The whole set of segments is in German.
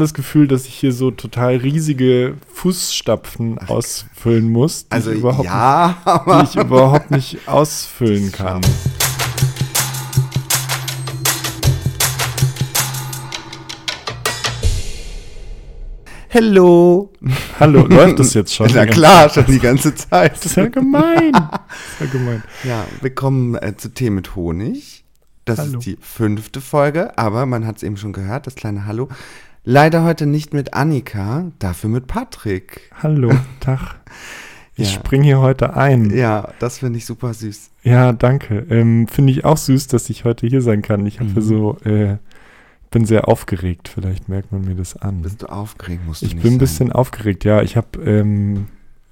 das Gefühl, dass ich hier so total riesige Fußstapfen ausfüllen muss, die, Also ich, überhaupt ja, nicht, die ich überhaupt nicht ausfüllen kann. Hallo. Hallo, läuft das jetzt schon? Na klar, schon die ganze Zeit. Das ist ja gemein. Das ist ja gemein. Ja, willkommen äh, zu Tee mit Honig. Das Hallo. ist die fünfte Folge, aber man hat es eben schon gehört, das kleine Hallo. Leider heute nicht mit Annika, dafür mit Patrick. Hallo, Tag. Ich Ja. spring hier heute ein. Ja, das finde ich super süß. Ja, danke. Ähm, Finde ich auch süß, dass ich heute hier sein kann. Ich habe Mhm. so, äh, bin sehr aufgeregt. Vielleicht merkt man mir das an. Bist du aufgeregt, musst du Ich bin ein sein. bisschen aufgeregt. Ja, ich habe, ähm,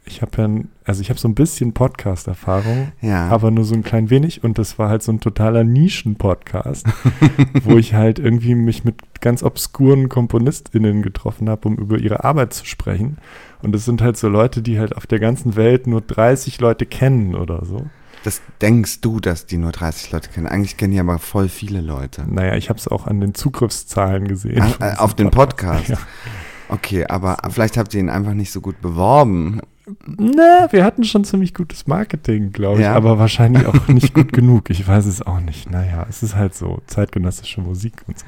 ich habe ja, ein- also ich habe so ein bisschen Podcast-Erfahrung, Ja, aber nur so ein klein wenig. Und das war halt so ein totaler Nischen-Podcast, wo ich halt irgendwie mich mit ganz obskuren KomponistInnen getroffen habe, um über ihre Arbeit zu sprechen. Und das sind halt so Leute, die halt auf der ganzen Welt nur 30 Leute kennen oder so. das denkst du, dass die nur 30 Leute kennen. Eigentlich kennen die aber voll viele Leute. Naja, ich habe es auch an den Zugriffszahlen gesehen. Ah, äh, auf den Podcast. Ja. Okay, aber vielleicht habt ihr ihn einfach nicht so gut beworben. Na, wir hatten schon ziemlich gutes Marketing, glaube ich, Ja. aber wahrscheinlich auch nicht gut genug. Ich weiß es auch nicht. Naja, es ist halt so zeitgenössische Musik und so.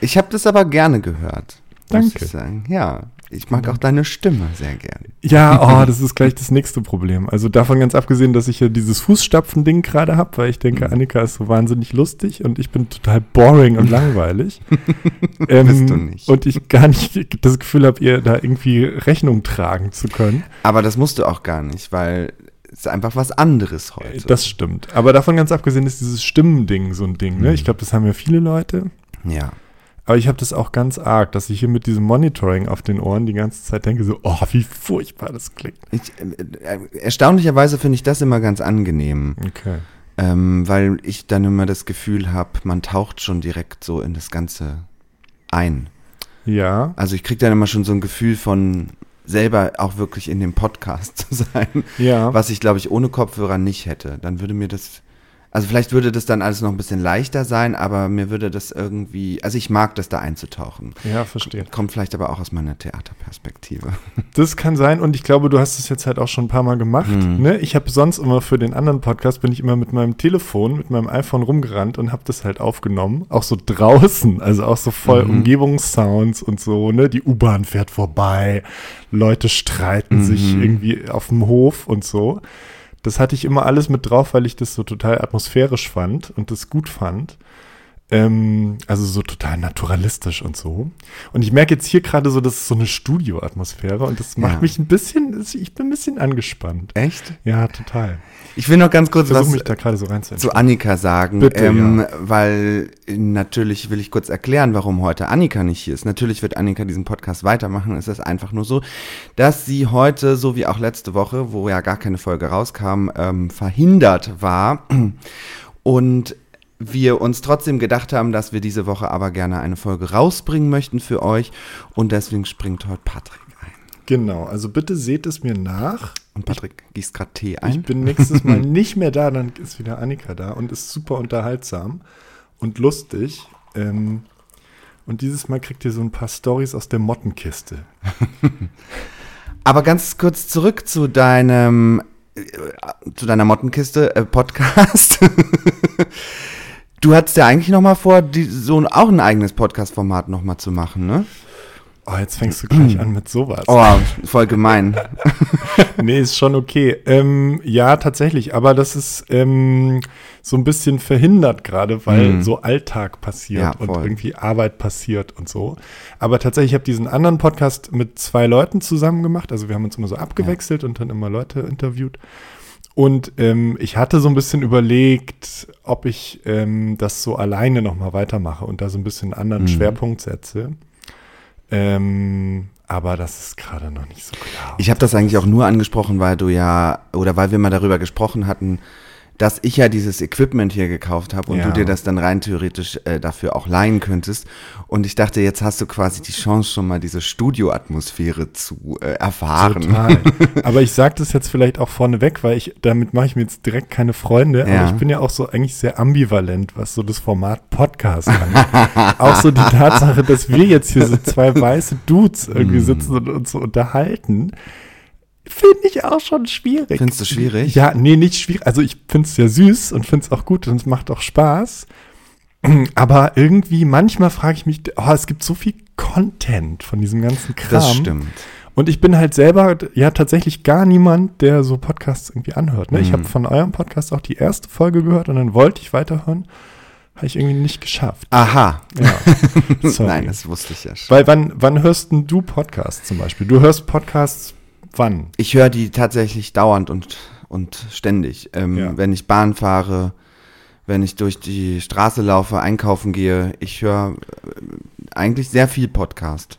Ich habe das aber gerne gehört. Danke. Ja, ich mag auch deine Stimme sehr gerne. Ja, oh, das ist gleich das nächste Problem. Also davon ganz abgesehen, dass ich ja dieses Fußstapfen-Ding gerade habe, weil ich denke, Mhm. Annika ist so wahnsinnig lustig und ich bin total boring und langweilig. Ähm, Bist du nicht. Und ich gar nicht das Gefühl habe, ihr da irgendwie Rechnung tragen zu können. Aber das musst du auch gar nicht, weil es ist einfach was anderes heute. Das stimmt. Aber davon ganz abgesehen ist dieses Stimmending so ein Ding. Ne? Mhm. Ich glaube, das haben ja viele Leute. ja. Aber ich habe das auch ganz arg, dass ich hier mit diesem Monitoring auf den Ohren die ganze Zeit denke, so, oh, wie furchtbar das klingt. Ich, äh, äh, erstaunlicherweise finde ich das immer ganz angenehm, Okay. ähm, weil ich dann immer das Gefühl habe, man taucht schon direkt so in das Ganze ein. Ja. Also ich kriege dann immer schon so ein Gefühl von selber auch wirklich in dem Podcast zu sein, Ja. was ich glaube ich ohne Kopfhörer nicht hätte. Dann würde mir das, also vielleicht würde das dann alles noch ein bisschen leichter sein, aber mir würde das irgendwie, also ich mag das da einzutauchen. Ja, verstehe. Kommt vielleicht aber auch aus meiner Theaterperspektive. Das kann sein und ich glaube, du hast es jetzt halt auch schon ein paar Mal gemacht. Mhm. Ne? Ich habe sonst immer für den anderen Podcast, bin ich immer mit meinem Telefon, mit meinem iPhone rumgerannt und habe das halt aufgenommen. Auch so draußen, also auch so voll Mhm. Umgebungssounds und so. Ne? Die U-Bahn fährt vorbei, Leute streiten Mhm. sich irgendwie auf dem Hof und so. Das hatte ich immer alles mit drauf, weil ich das so total atmosphärisch fand und das gut fand. Ähm, also so total naturalistisch und so. Und ich merke jetzt hier gerade so, das ist so eine Studioatmosphäre und das macht Ja. mich ein bisschen, ich bin ein bisschen angespannt. Echt? Ja, total. Ich will noch ganz kurz was mich da gerade so zu. Annika sagen, Bitte, ähm, ja. weil natürlich will ich kurz erklären, warum heute Annika nicht hier ist. Natürlich wird Annika diesen Podcast weitermachen. Es ist einfach nur so, dass sie heute, so wie auch letzte Woche, wo ja gar keine Folge rauskam, ähm, verhindert war. Und wir uns trotzdem gedacht haben, dass wir diese Woche aber gerne eine Folge rausbringen möchten für euch. Und deswegen springt heute Patrick ein. Genau, also bitte seht es mir nach. Und Patrick gießt gerade Tee Ich ein. bin nächstes Mal nicht mehr da, dann ist wieder Annika da und ist super unterhaltsam und lustig. Ähm, und dieses Mal kriegt ihr so ein paar Stories aus der Mottenkiste. Aber ganz kurz zurück zu deinem, äh, zu deiner Mottenkiste äh, Podcast. du hattest ja eigentlich noch mal vor, die, so ein, auch ein eigenes Podcast-Format noch mal zu machen, ne? Oh, jetzt fängst du gleich an mit sowas. Oh, voll gemein. Nee, ist schon okay. Ähm, ja, tatsächlich, aber das ist ähm, so ein bisschen verhindert gerade, weil Mhm. so Alltag passiert Ja, und irgendwie Arbeit passiert und so. Aber tatsächlich, ich habe diesen anderen Podcast mit zwei Leuten zusammen gemacht. Also wir haben uns immer so abgewechselt und dann immer Leute interviewt. Und ähm, ich hatte so ein bisschen überlegt, ob ich ähm, das so alleine nochmal weitermache und da so ein bisschen einen anderen Mhm. Schwerpunkt setze. Ähm, aber das ist gerade noch nicht so klar. Ich habe das eigentlich auch nur angesprochen, weil du ja, oder weil wir mal darüber gesprochen hatten, dass ich ja dieses Equipment hier gekauft habe und Ja. du dir das dann rein theoretisch äh, dafür auch leihen könntest. Und ich dachte, jetzt hast du quasi die Chance, schon mal diese Studioatmosphäre zu äh, erfahren. Total. Aber ich sage das jetzt vielleicht auch vorneweg, weil ich, damit mache ich mir jetzt direkt keine Freunde. Ja. Aber ich bin ja auch so eigentlich sehr ambivalent, was so das Format Podcast angeht. auch so die Tatsache, dass wir jetzt hier so zwei weiße Dudes irgendwie Mm. sitzen und uns so unterhalten, finde ich auch schon schwierig. Findest du schwierig? Ja, nee, nicht schwierig. Also ich finde es ja süß und finde es auch gut und es macht auch Spaß. Aber irgendwie, manchmal frage ich mich, oh, es gibt so viel Content von diesem ganzen Kram. Das stimmt. Und ich bin halt selber ja tatsächlich gar niemand, der so Podcasts irgendwie anhört. Ne? Ich Mhm. habe von eurem Podcast auch die erste Folge gehört und dann wollte ich weiterhören. Habe ich irgendwie nicht geschafft. Aha. Ja. Nein, das wusste ich ja schon. Weil wann, wann hörst denn du Podcasts zum Beispiel? Du hörst Podcasts wann? Ich höre die tatsächlich dauernd und, und ständig. Ähm, Ja. Wenn ich Bahn fahre, wenn ich durch die Straße laufe, einkaufen gehe. Ich höre äh, eigentlich sehr viel Podcast.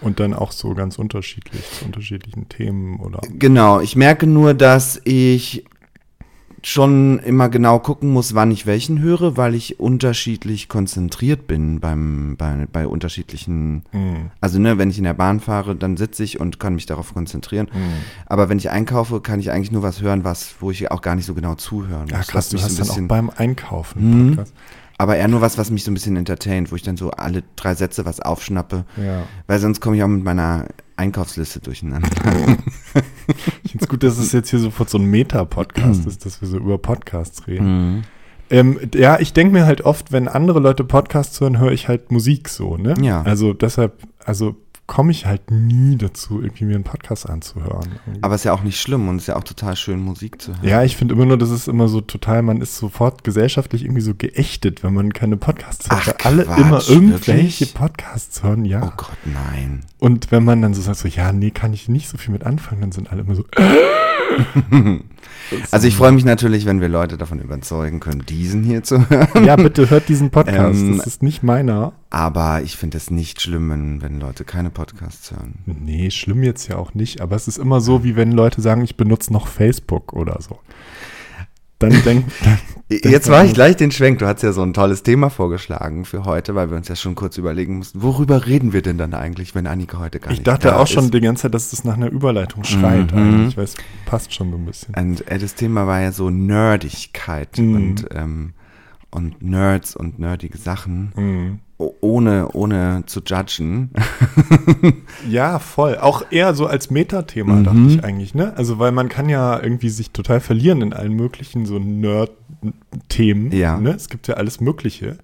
Und dann auch so ganz unterschiedlich, zu unterschiedlichen Themen oder. Genau, ich merke nur, dass ich schon immer genau gucken muss, wann ich welchen höre, weil ich unterschiedlich konzentriert bin beim, bei, bei unterschiedlichen, Mhm. also ne, wenn ich in der Bahn fahre, dann sitze ich und kann mich darauf konzentrieren. Mhm. Aber wenn ich einkaufe, kann ich eigentlich nur was hören, was, wo ich auch gar nicht so genau zuhören Ja, muss. krass, was du mich hast so dann ein auch bisschen, beim Einkaufen Mhm. aber eher nur was, was mich so ein bisschen entertaint, wo ich dann so alle drei Sätze was aufschnappe, Ja. weil sonst komme ich auch mit meiner Einkaufsliste durcheinander. Ich finde es gut, dass es jetzt hier sofort so ein Meta-Podcast ist, dass wir so über Podcasts reden. Mhm. Ähm, ja, ich denke mir halt oft, wenn andere Leute Podcasts hören, höre ich halt Musik so, ne? Ja. Also deshalb, also komme ich halt nie dazu, irgendwie mir einen Podcast anzuhören. Aber ist ja auch nicht schlimm und ist ja auch total schön, Musik zu hören. ja, ich finde immer nur, das ist immer so total, man ist sofort gesellschaftlich irgendwie so geächtet, wenn man keine Podcasts hört. Ach, weil alle Quatsch, immer irgendwelche wirklich? Podcasts hören, ja. Oh Gott, nein. Und wenn man dann so sagt, so, ja, nee, kann ich nicht so viel mit anfangen, dann sind alle immer so, Also ich freue mich natürlich, wenn wir Leute davon überzeugen können, diesen hier zu hören. ja, bitte hört diesen Podcast, Ähm, das ist nicht meiner. Aber ich finde es nicht schlimm, wenn, wenn Leute keine Podcasts hören. Nee, schlimm jetzt ja auch nicht, aber es ist immer so, wie wenn Leute sagen, ich benutze noch Facebook oder so. Dann denkt, Jetzt war ich gleich den Schwenk. Du hast ja so ein tolles Thema vorgeschlagen für heute, weil wir uns ja schon kurz überlegen mussten, worüber reden wir denn dann eigentlich, wenn Annika heute gar ich nicht dachte da auch schon ist? die ganze Zeit, dass es nach einer Überleitung schreit Mhm. eigentlich, weil es passt schon so ein bisschen. Und äh, das Thema war ja so Nerdigkeit Mhm. und, ähm, und Nerds und nerdige Sachen, Mhm. Ohne, ohne zu judgen. Ja, voll. Auch eher so als Metathema, Mhm. dachte ich eigentlich, ne? Also, weil man kann ja irgendwie sich total verlieren in allen möglichen so Nerd-Themen. Ja. Ne? Es gibt ja alles Mögliche.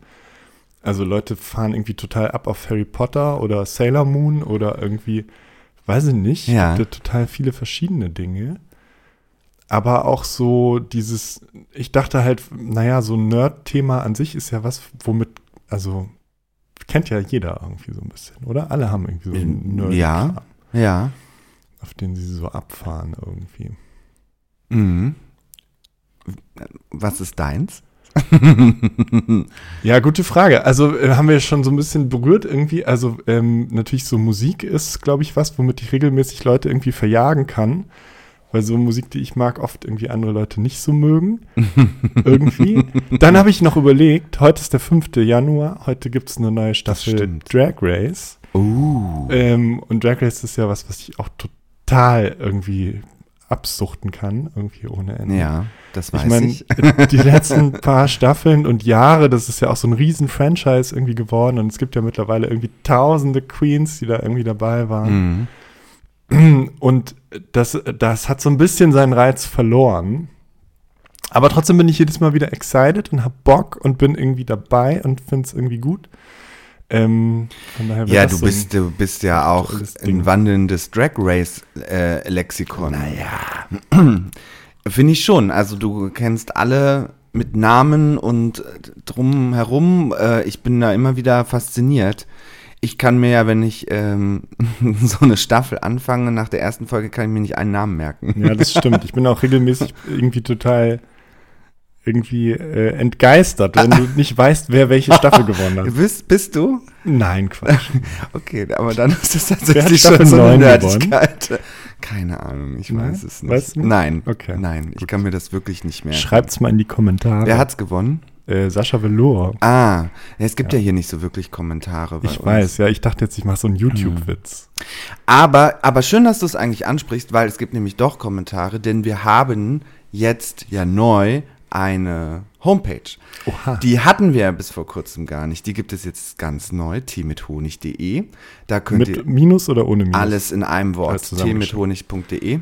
Also Leute fahren irgendwie total ab auf Harry Potter oder Sailor Moon oder irgendwie, weiß ich nicht, Ja. gibt ja total viele verschiedene Dinge. Aber auch so dieses, ich dachte halt, naja, so ein Nerd-Thema an sich ist ja was, womit, also kennt ja jeder irgendwie so ein bisschen, oder? Alle haben irgendwie so einen Nerd, Ja. Ja. auf den sie so abfahren irgendwie. Mhm. Was ist deins? Ja, gute Frage. Also äh, haben wir schon so ein bisschen berührt irgendwie. Also ähm, natürlich so Musik ist, glaube ich, was, womit ich regelmäßig Leute irgendwie verjagen kann. Weil so Musik, die ich mag, oft irgendwie andere Leute nicht so mögen. irgendwie. Dann habe ich noch überlegt, heute ist der 5. Januar, heute gibt es eine neue Staffel. Drag Race. Uh. Ähm, und Drag Race ist ja was, was ich auch total irgendwie absuchten kann, irgendwie ohne Ende. Ja, das weiß Ich meine, ich. die letzten paar Staffeln und Jahre, das ist ja auch so ein riesen Franchise irgendwie geworden und es gibt ja mittlerweile irgendwie tausende Queens, die da irgendwie dabei waren. Mhm. Und das, das hat so ein bisschen seinen Reiz verloren. Aber trotzdem bin ich jedes Mal wieder excited und hab Bock und bin irgendwie dabei und finde es irgendwie gut. Ähm, von daher wär Ja, du so bist, du bist ja auch ein wandelndes Drag Race äh, Lexikon. Naja. Finde ich schon. Also du kennst alle mit Namen und drumherum. Äh, ich bin da immer wieder fasziniert. Ich kann mir ja, wenn ich ähm, so eine Staffel anfange, nach der ersten Folge kann ich mir nicht einen Namen merken. Ja, das stimmt. Ich bin auch regelmäßig irgendwie total irgendwie äh, entgeistert, wenn du nicht weißt, wer welche Staffel gewonnen hat. Bist, bist du? Nein, Quatsch. Okay, aber dann ist das hat tatsächlich schon so eine? Nerdigkeit. Keine Ahnung, ich Nein? weiß es nicht. Weißt du nicht? Nein, Okay, nein, ich gut. kann mir das wirklich nicht mehr. Schreibt's mal in die Kommentare. Wer hat's gewonnen? Äh, Sascha Velour. Ah, ja, es gibt ja. hier nicht so wirklich Kommentare. Ich uns. weiß, ja, ich dachte jetzt, ich mache so einen YouTube-Witz. Aber, aber schön, dass du es eigentlich ansprichst, weil es gibt nämlich doch Kommentare, denn wir haben jetzt ja neu eine Homepage. Oha. Die hatten wir bis vor kurzem gar nicht. Die gibt es jetzt ganz neu, teemithonig.de. Da könnt ihr Mit Minus oder ohne Minus? alles in einem Wort, teemithonig.de.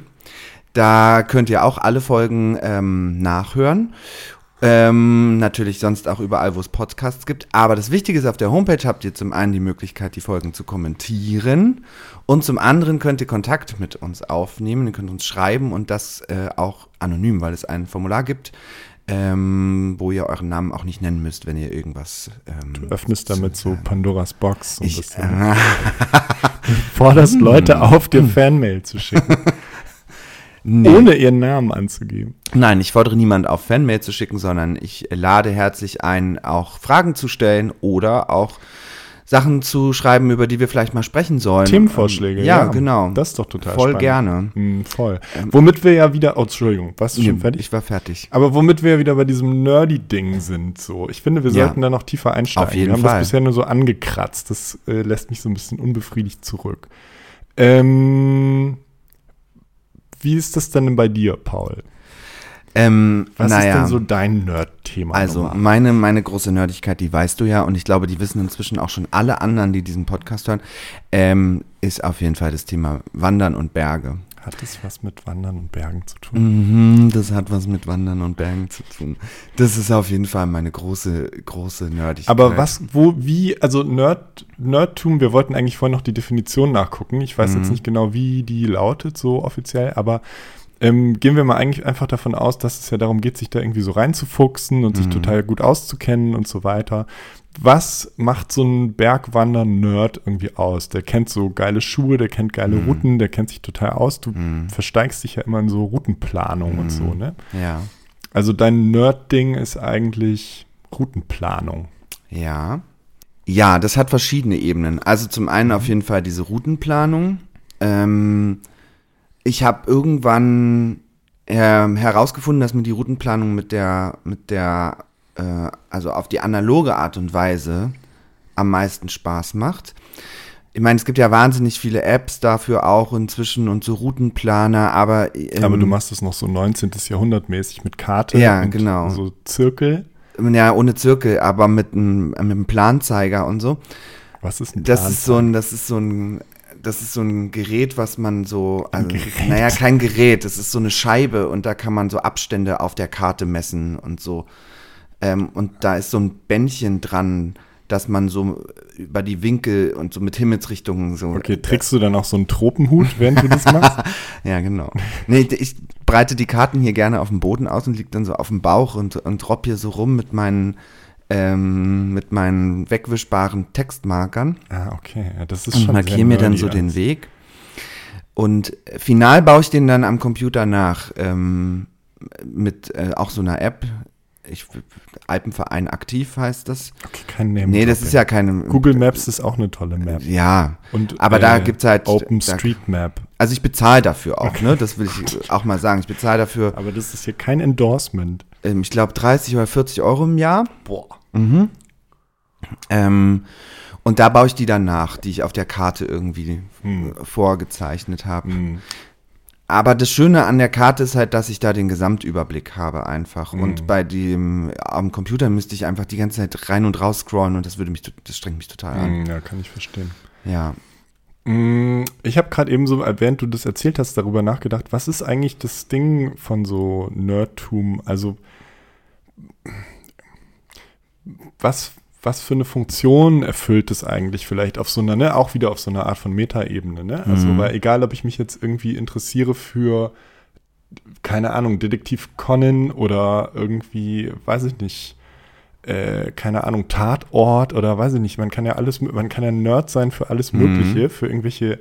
Da könnt ihr auch alle Folgen ähm, nachhören. Ähm, natürlich sonst auch überall, wo es Podcasts gibt. Aber das Wichtige ist, auf der Homepage habt ihr zum einen die Möglichkeit, die Folgen zu kommentieren. Und zum anderen könnt ihr Kontakt mit uns aufnehmen. Ihr könnt uns schreiben und das äh, auch anonym, weil es ein Formular gibt, ähm, wo ihr euren Namen auch nicht nennen müsst, wenn ihr irgendwas ähm, Du öffnest damit so. Pandoras Box ein Ich, bisschen. äh, Forderst Leute auf, dir Fanmail zu schicken, nee. ohne ihren Namen anzugeben. Nein, ich fordere niemand auf, Fanmail zu schicken, sondern ich lade herzlich ein, auch Fragen zu stellen oder auch Sachen zu schreiben, über die wir vielleicht mal sprechen sollen. Themenvorschläge. Ähm, Ja, genau. Das ist doch total Voll spannend. gerne. Hm, voll. womit wir ja wieder, oh, Entschuldigung, warst du schon Nee, fertig? Ich war fertig. Aber womit wir ja wieder bei diesem Nerdy-Ding sind, so. Ich finde, wir Ja. sollten da noch tiefer einsteigen. Auf jeden wir haben Fall. das bisher nur so angekratzt. Das äh, lässt mich so ein bisschen unbefriedigt zurück. Ähm, wie ist das denn bei dir, Paul? Ähm, Was naja, ist denn so dein Nerd-Thema? also meine, meine große Nerdigkeit, die weißt du ja und ich glaube, die wissen inzwischen auch schon alle anderen, die diesen Podcast hören, ähm, ist auf jeden Fall das Thema Wandern und Berge. Hat das was mit Wandern und Bergen zu tun? Mhm, das hat was mit Wandern und Bergen zu tun. Das ist auf jeden Fall meine große, große Nerdigkeit. Aber was, wo, wie, also Nerd, Nerdtum, wir wollten eigentlich vorhin noch die Definition nachgucken. Ich weiß Mhm. jetzt nicht genau, wie die lautet, so offiziell, aber ähm, gehen wir mal eigentlich einfach davon aus, dass es ja darum geht, sich da irgendwie so reinzufuchsen und sich Mhm. total gut auszukennen und so weiter. Was macht so ein Bergwander-Nerd irgendwie aus? Der kennt so geile Schuhe, der kennt geile Mhm. Routen, der kennt sich total aus. Du Mhm. versteigst dich ja immer in so Routenplanung und so, Mhm. ne? Ja, Also dein Nerd-Ding ist eigentlich Routenplanung. ja. Ja, das hat verschiedene Ebenen. Also zum einen auf jeden Fall diese Routenplanung. Ähm, ich habe irgendwann ähm, herausgefunden, dass mir die Routenplanung mit der, mit der, äh, also auf die analoge Art und Weise am meisten Spaß macht. Ich meine, es gibt ja wahnsinnig viele Apps dafür auch inzwischen und so Routenplaner, aber ähm, Aber du machst es noch so 19. Jahrhundert mäßig mit Karte Ja, und genau. so Zirkel. ja ohne Zirkel, aber mit einem mit einem Planzeiger und so. Was ist ein Das ist so Planzeiger? ein, das ist so ein, das ist so ein Gerät, was man so, also, naja, kein Gerät, das ist so eine Scheibe und da kann man so Abstände auf der Karte messen und so. Ähm, und da ist so ein Bändchen dran, dass man so über die Winkel und so mit Himmelsrichtungen so. Okay, trägst du dann auch so einen Tropenhut, während du das machst? Ja, genau. Nee, ich breite die Karten hier gerne auf dem Boden aus und liege dann so auf dem Bauch und, und robb hier so rum mit meinen, ähm, mit meinen wegwischbaren Textmarkern. ah, okay. Das ist und schon markiere sehr mir dann so den alles. Weg. Und final baue ich den dann am Computer nach ähm, mit äh, auch so einer App. Ich, Alpenverein aktiv heißt das. Okay, kein Name. Nee, das ist ja keine. Google Maps ist auch eine tolle Map. Ja, Und, aber da äh, gibt's halt. Da, OpenStreetMap. also ich bezahle dafür auch, ne? Das will ich auch mal sagen. Ich bezahle dafür, Aber das ist hier kein Endorsement. Ähm, ich glaube, 30 oder 40 Euro im Jahr. Boah. Mhm. Ähm, und da baue ich die dann nach, die ich auf der Karte irgendwie Hm. äh, vorgezeichnet habe. Hm. Aber das Schöne an der Karte ist halt, dass ich da den Gesamtüberblick habe einfach. Mhm. Und bei dem am Computer müsste ich einfach die ganze Zeit rein und raus scrollen und das würde mich, das strengt mich total an. Hm, Ja, kann ich verstehen. Ja. Mm, Ich habe gerade eben so, während du das erzählt hast, darüber nachgedacht, was ist eigentlich das Ding von so Nerdtum? Also, was, was für eine Funktion erfüllt es eigentlich vielleicht auf so einer, ne, auch wieder auf so einer Art von Metaebene, ne? Also, Mhm. weil egal, ob ich mich jetzt irgendwie interessiere für, keine Ahnung, Detektiv Conan oder irgendwie, weiß ich nicht, äh, keine Ahnung, Tatort oder weiß ich nicht, man kann ja alles, man kann ja Nerd sein für alles Mhm. Mögliche, für irgendwelche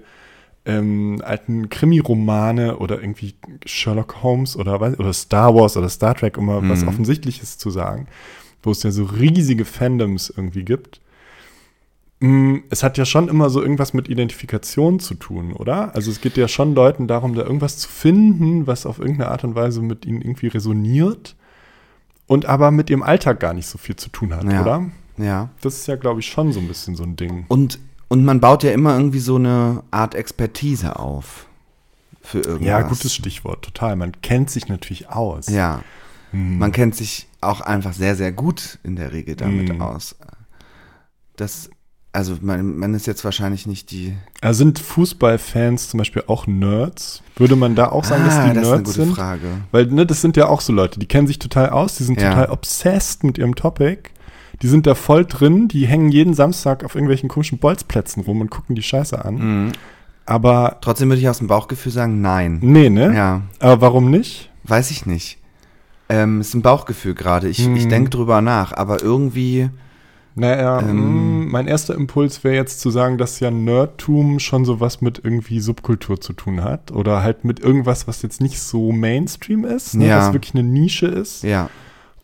ähm, alten Krimi-Romane oder irgendwie Sherlock Holmes oder, weiß- oder Star Wars oder Star Trek, um mal was Mhm. Offensichtliches zu sagen, wo es ja so riesige Fandoms irgendwie gibt. Mm, Es hat ja schon immer so irgendwas mit Identifikation zu tun, oder? Also es geht ja schon Leuten darum, da irgendwas zu finden, was auf irgendeine Art und Weise mit ihnen irgendwie resoniert und aber mit ihrem Alltag gar nicht so viel zu tun hat, Ja. oder? Ja. Das ist ja, glaube ich, schon so ein bisschen so ein Ding. Und, und man baut ja immer irgendwie so eine Art Expertise auf. Für irgendwas. Ja, gutes Stichwort, total. Man kennt sich natürlich aus. Ja. Hm. Man kennt sich auch einfach sehr, sehr gut in der Regel damit Mhm. aus. Das, also man, man ist jetzt wahrscheinlich nicht die. Also sind Fußballfans zum Beispiel auch Nerds? Würde man da auch sagen, dass die Ah, das ist eine Nerds gute sind? Frage. Weil, ne, das sind ja auch so Leute, die kennen sich total aus, die sind Ja. total obsessed mit ihrem Topic. Die sind da voll drin, die hängen jeden Samstag auf irgendwelchen komischen Bolzplätzen rum und gucken die Scheiße an. Mhm. Aber, Trotzdem würde ich aus dem Bauchgefühl sagen, nein. nee, ne? Ja, Aber warum nicht? weiß ich nicht. Ähm, ist ein Bauchgefühl gerade. Ich, ich Hm. denke drüber nach, aber irgendwie. Naja, Ähm. mh, mein erster Impuls wäre jetzt zu sagen, dass ja Nerdtum schon sowas mit irgendwie Subkultur zu tun hat. Oder halt mit irgendwas, was jetzt nicht so Mainstream ist, ne? Ja. was wirklich eine Nische ist. Ja,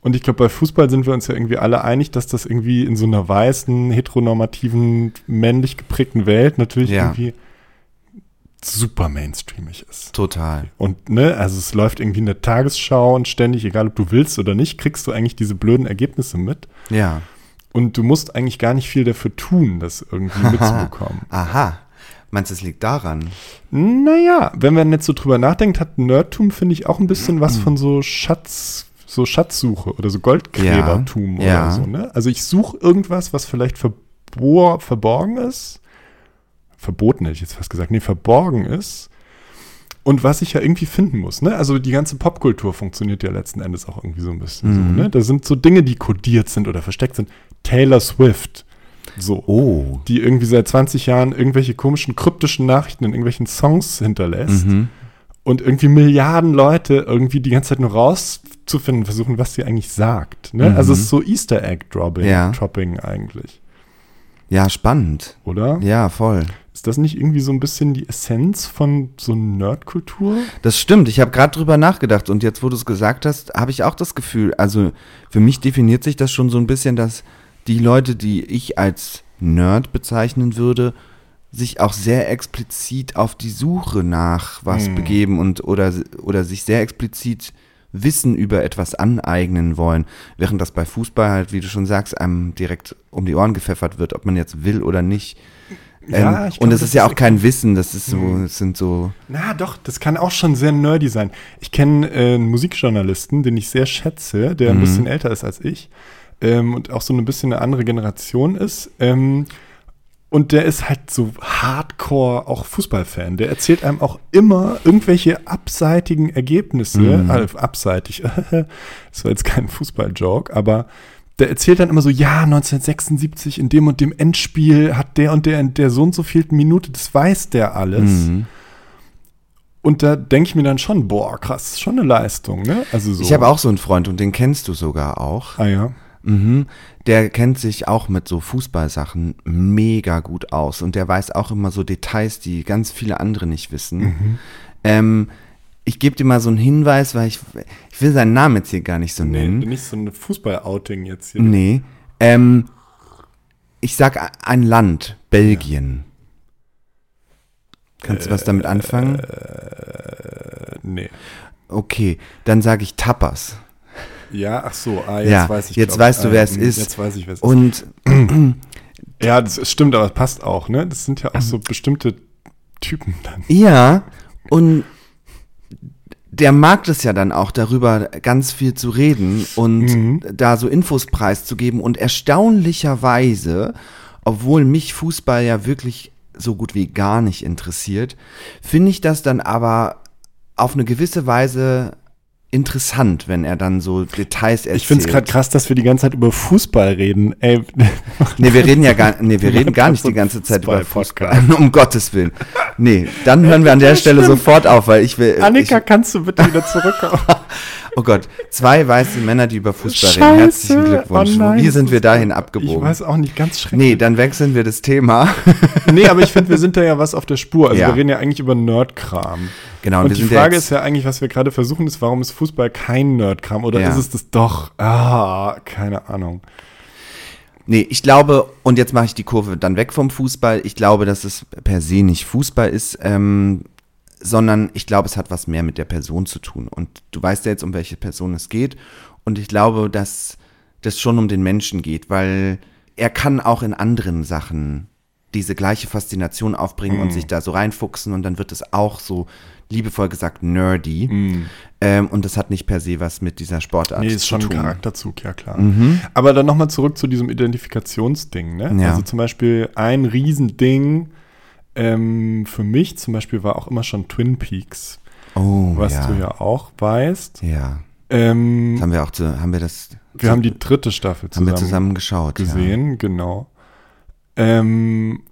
Und ich glaube, bei Fußball sind wir uns ja irgendwie alle einig, dass das irgendwie in so einer weißen, heteronormativen, männlich geprägten Welt natürlich Ja. irgendwie super mainstreamig ist. total. Und ne, also es läuft irgendwie in der Tagesschau und ständig, egal ob du willst oder nicht, kriegst du eigentlich diese blöden Ergebnisse mit. Ja. Und du musst eigentlich gar nicht viel dafür tun, das irgendwie mitzubekommen. Aha. Meinst du, es liegt daran? Naja, wenn man jetzt so drüber nachdenkt, hat Nerdtum, finde ich, auch ein bisschen was von so Schatz, so Schatzsuche oder so Goldgräbertum Ja, ja. oder so, ne? Also ich suche irgendwas, was vielleicht verbor verborgen ist. Verboten hätte ich jetzt fast gesagt. Nee, verborgen ist. Und was ich ja irgendwie finden muss, ne? Also die ganze Popkultur funktioniert ja letzten Endes auch irgendwie so ein bisschen Mhm. so, ne? Da sind so Dinge, die kodiert sind oder versteckt sind. Taylor Swift. So Oh. die irgendwie seit 20 Jahren irgendwelche komischen kryptischen Nachrichten in irgendwelchen Songs hinterlässt Mhm. und irgendwie Milliarden Leute irgendwie die ganze Zeit nur rauszufinden versuchen, was sie eigentlich sagt. Ne? Mhm. Also es ist so Easter Egg Dropping, Ja. Dropping eigentlich, Ja, spannend. oder? Ja, voll. Ist das nicht irgendwie so ein bisschen die Essenz von so Nerdkultur? Das stimmt. Ich habe gerade drüber nachgedacht und jetzt, wo du es gesagt hast, habe ich auch das Gefühl, also für mich definiert sich das schon so ein bisschen, dass die Leute, die ich als Nerd bezeichnen würde, sich auch sehr explizit auf die Suche nach was Hm. begeben und oder, oder sich sehr explizit Wissen über etwas aneignen wollen, während das bei Fußball halt, wie du schon sagst, einem direkt um die Ohren gepfeffert wird, ob man jetzt will oder nicht. Ähm, ich und es das ist ja auch kein Wissen, das ist so, Hm. es sind so, Na doch, das kann auch schon sehr nerdy sein. Ich kenne äh, einen Musikjournalisten, den ich sehr schätze, der ein Mhm. bisschen älter ist als ich ähm, und auch so ein bisschen eine andere Generation ist. Ähm, und der ist halt so hardcore auch Fußballfan. Der erzählt einem auch immer irgendwelche abseitigen Ergebnisse. Mhm. Also abseitig. das war jetzt kein Fußballjoke, aber der erzählt dann immer so, ja, 1976 in dem und dem Endspiel hat der und der in der so und so vielten Minute, das weiß der alles. Mhm. Und da denke ich mir dann schon, boah, krass, schon eine Leistung, ne? Also so. Ich habe auch so einen Freund und den kennst du sogar auch. Ah ja. Mhm. Der kennt sich auch mit so Fußballsachen mega gut aus und der weiß auch immer so Details, die ganz viele andere nicht wissen. Mhm. Ähm, ich gebe dir mal so einen Hinweis, weil ich, ich will seinen Namen jetzt hier gar nicht so Nee, nennen. nicht so ein Fußball-Outing jetzt hier. Nee. Ähm, ich sag ein Land, Belgien. Kannst du was damit anfangen? Äh, nee. Okay, dann sage ich Tapas. Ja, ach so, ah, jetzt Ja, weiß ich. jetzt glaub weißt du, ah, wer es hm, ist. Jetzt weiß ich, wer es ist. Und Ja, das stimmt, aber es passt auch, ne? Das sind ja auch so bestimmte Typen dann. Ja, und der mag das ja dann auch, darüber ganz viel zu reden und Mhm. da so Infos preiszugeben. Und erstaunlicherweise, obwohl mich Fußball ja wirklich so gut wie gar nicht interessiert, finde ich das dann aber auf eine gewisse Weise interessant, wenn er dann so Details erzählt. Ich finde es gerade krass, dass wir die ganze Zeit über Fußball reden. Ey, Nee, wir reden ja gar, nee, wir reden gar nicht die ganze Zeit über Fußball. Um Gottes Willen. Nee, dann hören wir an der Stelle sofort auf, weil ich will. Annika, ich, kannst du bitte wieder zurückkommen? oh Gott, zwei weiße Männer, die über Fußball reden. Scheiße. Herzlichen Glückwunsch. Oh Wie sind wir dahin ich abgebogen? weiß auch nicht, ganz schrecklich. Nee, dann wechseln wir das Thema. Nee, aber ich finde, wir sind da ja was auf der Spur. Also Ja. wir reden ja eigentlich über Nerdkram. Genau, Und wir die sind Frage ja ist ja eigentlich, was wir gerade versuchen, ist, warum ist Fußball kein Nerdkram? Oder Ja. ist es das doch? Ah, keine Ahnung. Nee, ich glaube, und jetzt mache ich die Kurve dann weg vom Fußball. Ich glaube, dass es per se nicht Fußball ist, ähm, sondern ich glaube, es hat was mehr mit der Person zu tun. Und du weißt ja jetzt, um welche Person es geht. Und ich glaube, dass das schon um den Menschen geht, weil er kann auch in anderen Sachen diese gleiche Faszination aufbringen und sich da so reinfuchsen und dann wird es auch so liebevoll gesagt nerdy. Ähm, und das hat nicht per se was mit dieser Sportart Nee, ist schon ein. Charakterzug, ja klar. Aber dann nochmal zurück zu diesem Identifikationsding. Ne? Ja. Also zum Beispiel ein Riesending ähm, für mich zum Beispiel war auch immer schon Twin Peaks, Oh, was ja. du ja auch weißt. Ja. Ähm, haben wir auch zu, haben wir das, wir haben die dritte Staffel haben zusammen, wir zusammen geschaut. gesehen, genau. Ähm,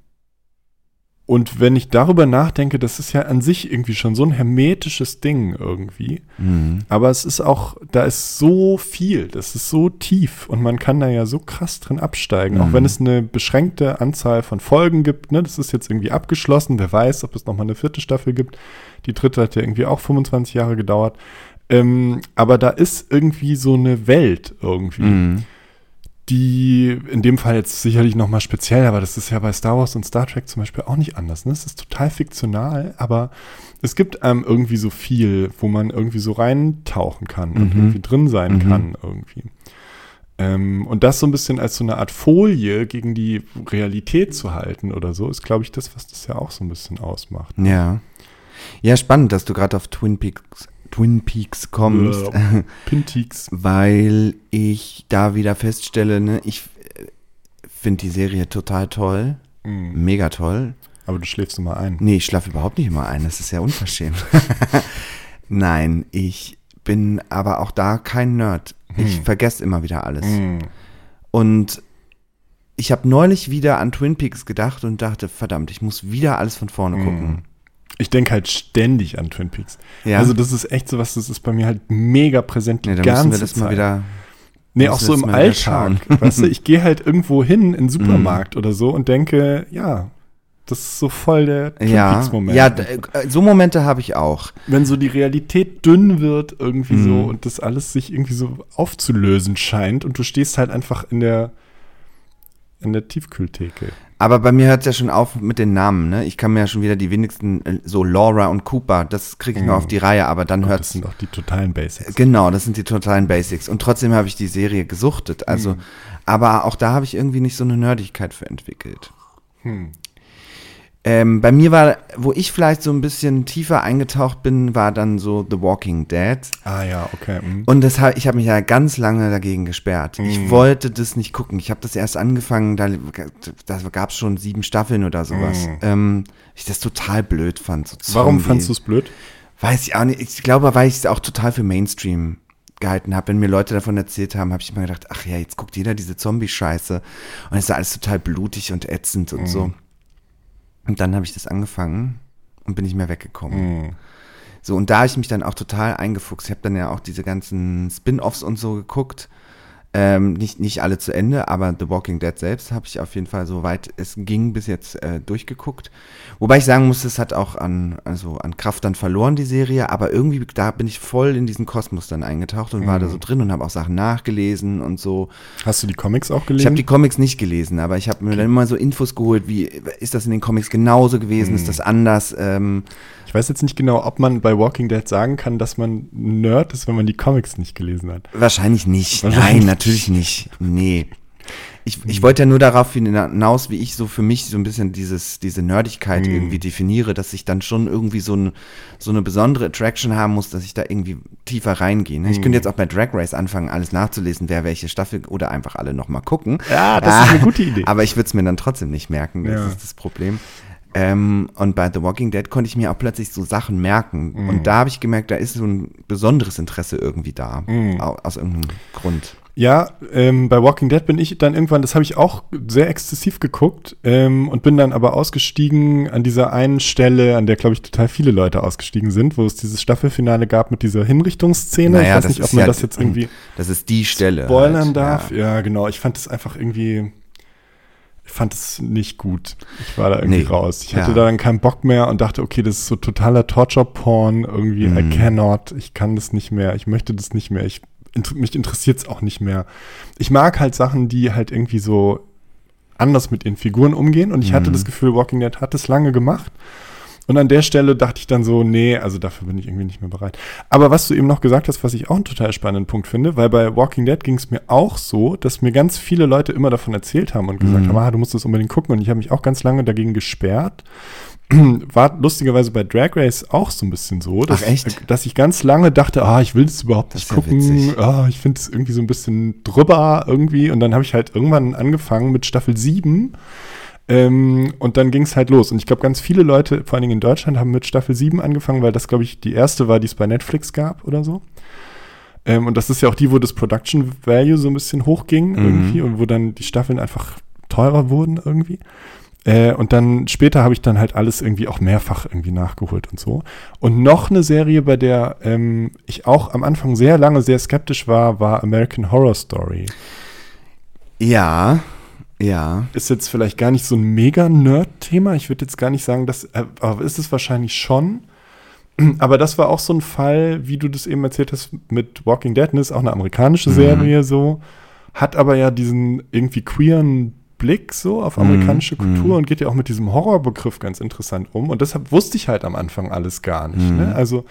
und wenn ich darüber nachdenke, das ist ja an sich irgendwie schon so ein hermetisches Ding irgendwie. Mhm. Aber es ist auch, da ist so viel, das ist so tief und man kann da ja so krass drin absteigen, auch Mhm. wenn es eine beschränkte Anzahl von Folgen gibt. Ne? Das ist jetzt irgendwie abgeschlossen, wer weiß, ob es nochmal eine vierte Staffel gibt. Die dritte hat ja irgendwie auch 25 Jahre gedauert. Ähm, aber da ist irgendwie so eine Welt irgendwie, Mhm. Die in dem Fall jetzt sicherlich nochmal speziell, aber das ist ja bei Star Wars und Star Trek zum Beispiel auch nicht anders. Ne? Es ist total fiktional, aber es gibt einem irgendwie so viel, wo man irgendwie so reintauchen kann und Mhm. irgendwie drin sein Mhm. kann irgendwie. Ähm, und das so ein bisschen als so eine Art Folie gegen die Realität zu halten oder so, ist, glaube ich, das, was das ja auch so ein bisschen ausmacht. Ja. Ja, spannend, dass du gerade auf Twin Peaks, Twin Peaks kommst, Pinteaks. weil ich da wieder feststelle, ne, ich finde die Serie total toll, Mhm. mega toll. Aber du schläfst immer ein. Nee, ich schlafe überhaupt nicht immer ein, das ist ja unverschämt. Nein, ich bin aber auch da kein Nerd. Ich Hm. vergesse immer wieder alles. Mhm. Und ich habe neulich wieder an Twin Peaks gedacht und dachte, verdammt, ich muss wieder alles von vorne gucken. Ich denke halt ständig an Twin Peaks. Ja. Also das ist echt so was, das ist bei mir halt mega präsent die Nee, dann ganze müssen wir das Zeit. mal wieder. nee, auch so im Alltag. weißt du, ich gehe halt irgendwo hin in den Supermarkt oder so und denke, ja, das ist so voll der Twin Ja, Peaks-Moment. ja, äh, so Momente habe ich auch. Wenn so die Realität dünn wird irgendwie Mhm. so und das alles sich irgendwie so aufzulösen scheint und du stehst halt einfach in der in der Tiefkühltheke. Aber bei mir hört es ja schon auf mit den Namen, ne? Ich kann mir ja schon wieder die wenigsten, äh, so Laura und Cooper, das kriege ich noch Mhm. auf die Reihe, aber dann hört Das es. sind auch die totalen Basics. Genau, das sind die totalen Basics. Und trotzdem habe ich die Serie gesuchtet. Also, aber auch da habe ich irgendwie nicht so eine Nerdigkeit für entwickelt. Hm. Ähm, bei mir war, wo ich vielleicht so ein bisschen tiefer eingetaucht bin, war dann so The Walking Dead. Ah ja, okay. hm. Und das hab, ich habe mich ja ganz lange dagegen gesperrt. Ich Mhm. wollte das nicht gucken. Ich habe das erst angefangen, da, da gab es schon sieben Staffeln oder sowas. Mhm. Ähm, ich das total blöd fand. So Warum fandst du es blöd? Weiß ich auch nicht. Ich glaube, weil ich es auch total für Mainstream gehalten habe. Wenn mir Leute davon erzählt haben, habe ich immer gedacht, ach ja, jetzt guckt jeder diese Zombie-Scheiße. Und es ist alles total blutig und ätzend und so. Und dann habe ich das angefangen und bin nicht mehr weggekommen. Hm. So, und da habe ich mich dann auch total eingefuchst. Ich habe dann ja auch diese ganzen Spin-Offs und so geguckt. Ähm, nicht, nicht alle zu Ende, aber The Walking Dead selbst habe ich auf jeden Fall so weit es ging bis jetzt äh, durchgeguckt. Wobei ich sagen muss, es hat auch an, also an Kraft dann verloren, die Serie, aber irgendwie, da bin ich voll in diesen Kosmos dann eingetaucht und war da so drin und habe auch Sachen nachgelesen und so. Hast du die Comics auch Ich gelesen? habe die Comics nicht gelesen, aber ich habe mir dann immer so Infos geholt, wie ist das in den Comics genauso gewesen, ist das anders? Ähm, Ich weiß jetzt nicht genau, ob man bei Walking Dead sagen kann, dass man Nerd ist, wenn man die Comics nicht gelesen hat. Wahrscheinlich nicht. Wahrscheinlich Nein, natürlich nicht. Nee. Ich, ich wollte ja nur darauf hinaus, wie ich so für mich so ein bisschen dieses, diese Nerdigkeit Mhm. irgendwie definiere, dass ich dann schon irgendwie so, ein, so eine besondere Attraction haben muss, dass ich da irgendwie tiefer reingehe. Ne? Ich könnte jetzt auch bei Drag Race anfangen, alles nachzulesen, wer welche Staffel oder einfach alle nochmal gucken. Ja, das ist eine gute Idee. Aber ich würde es mir dann trotzdem nicht merken, das Ja. ist das Problem. Ähm, und bei The Walking Dead konnte ich mir auch plötzlich so Sachen merken. Mhm. Und da habe ich gemerkt, da ist so ein besonderes Interesse irgendwie da. Mhm. Au- Aus irgendeinem Grund. Ja, ähm, bei Walking Dead bin ich dann irgendwann, das habe ich auch sehr exzessiv geguckt ähm, und bin dann aber ausgestiegen an dieser einen Stelle, an der, glaube ich, total viele Leute ausgestiegen sind, wo es dieses Staffelfinale gab mit dieser Hinrichtungsszene. Naja, ich weiß das nicht, ob man ja- das jetzt irgendwie Das ist die Stelle. spoilern halt, darf. Ja. Ja. genau. Ich fand es einfach irgendwie, fand es nicht gut. Ich war da irgendwie Nee. raus. Ich hatte Ja. da dann keinen Bock mehr und dachte, okay, das ist so totaler Torture-Porn. Irgendwie, I Mhm. cannot. Ich kann das nicht mehr. Ich möchte das nicht mehr. Ich mich interessiert es auch nicht mehr. Ich mag halt Sachen, die halt irgendwie so anders mit ihren Figuren umgehen. Und ich hatte Mhm. das Gefühl, Walking Dead hat es lange gemacht. Und an der Stelle dachte ich dann so, nee, also dafür bin ich irgendwie nicht mehr bereit. Aber was du eben noch gesagt hast, was ich auch einen total spannenden Punkt finde, weil bei Walking Dead ging es mir auch so, dass mir ganz viele Leute immer davon erzählt haben und gesagt Mhm. haben, ah, du musst das unbedingt gucken. Und ich habe mich auch ganz lange dagegen gesperrt. War lustigerweise bei Drag Race auch so ein bisschen so, dass, echt? dass ich ganz lange dachte, ah, ich will das überhaupt Das nicht ja gucken. Ah, ich finde es irgendwie so ein bisschen drüber irgendwie. Und dann habe ich halt irgendwann angefangen mit Staffel 7. Ähm, und dann ging es halt los. Und ich glaube, ganz viele Leute, vor allen Dingen in Deutschland, haben mit Staffel 7 angefangen, weil das, glaube ich, die erste war, die es bei Netflix gab oder so. Ähm, und das ist ja auch die, wo das Production Value so ein bisschen hochging irgendwie und wo dann die Staffeln einfach teurer wurden irgendwie. Äh, und dann später habe ich dann halt alles irgendwie auch mehrfach irgendwie nachgeholt und so. Und noch eine Serie, bei der ähm, ich auch am Anfang sehr lange sehr skeptisch war, war American Horror Story. Ja, ja. Ist jetzt vielleicht gar nicht so ein mega Nerd-Thema. Ich würde jetzt gar nicht sagen, dass, äh, aber ist es wahrscheinlich schon. Aber das war auch so ein Fall, wie du das eben erzählt hast, mit Walking Dead, ne, ist auch eine amerikanische Mhm. Serie so, hat aber ja diesen irgendwie queeren Blick so auf amerikanische Mhm. Kultur und geht ja auch mit diesem Horrorbegriff ganz interessant um. Und deshalb wusste ich halt am Anfang alles gar nicht. Mhm. Ne? Also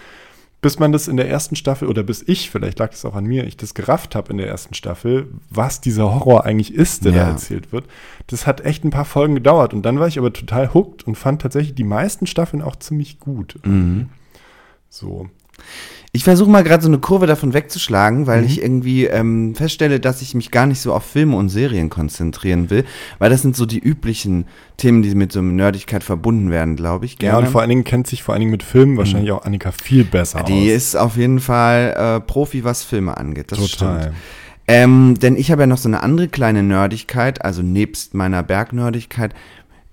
bis man das in der ersten Staffel oder bis ich, vielleicht lag das auch an mir, ich das gerafft habe in der ersten Staffel, was dieser Horror eigentlich ist, der Ja. da erzählt wird. Das hat echt ein paar Folgen gedauert und dann war ich aber total hooked und fand tatsächlich die meisten Staffeln auch ziemlich gut. Mhm. So. Ich versuche mal gerade so eine Kurve davon wegzuschlagen, weil Mhm. ich irgendwie ähm, feststelle, dass ich mich gar nicht so auf Filme und Serien konzentrieren will, weil das sind so die üblichen Themen, die mit so einer Nerdigkeit verbunden werden, glaube ich. Ja, und vor allen Dingen kennt sich vor allen Dingen mit Filmen wahrscheinlich auch Annika viel besser Mhm. die aus. ist auf jeden Fall äh, Profi, was Filme angeht. Das Total. stimmt. Ähm, denn ich habe ja noch so eine andere kleine Nerdigkeit, also nebst meiner Bergnerdigkeit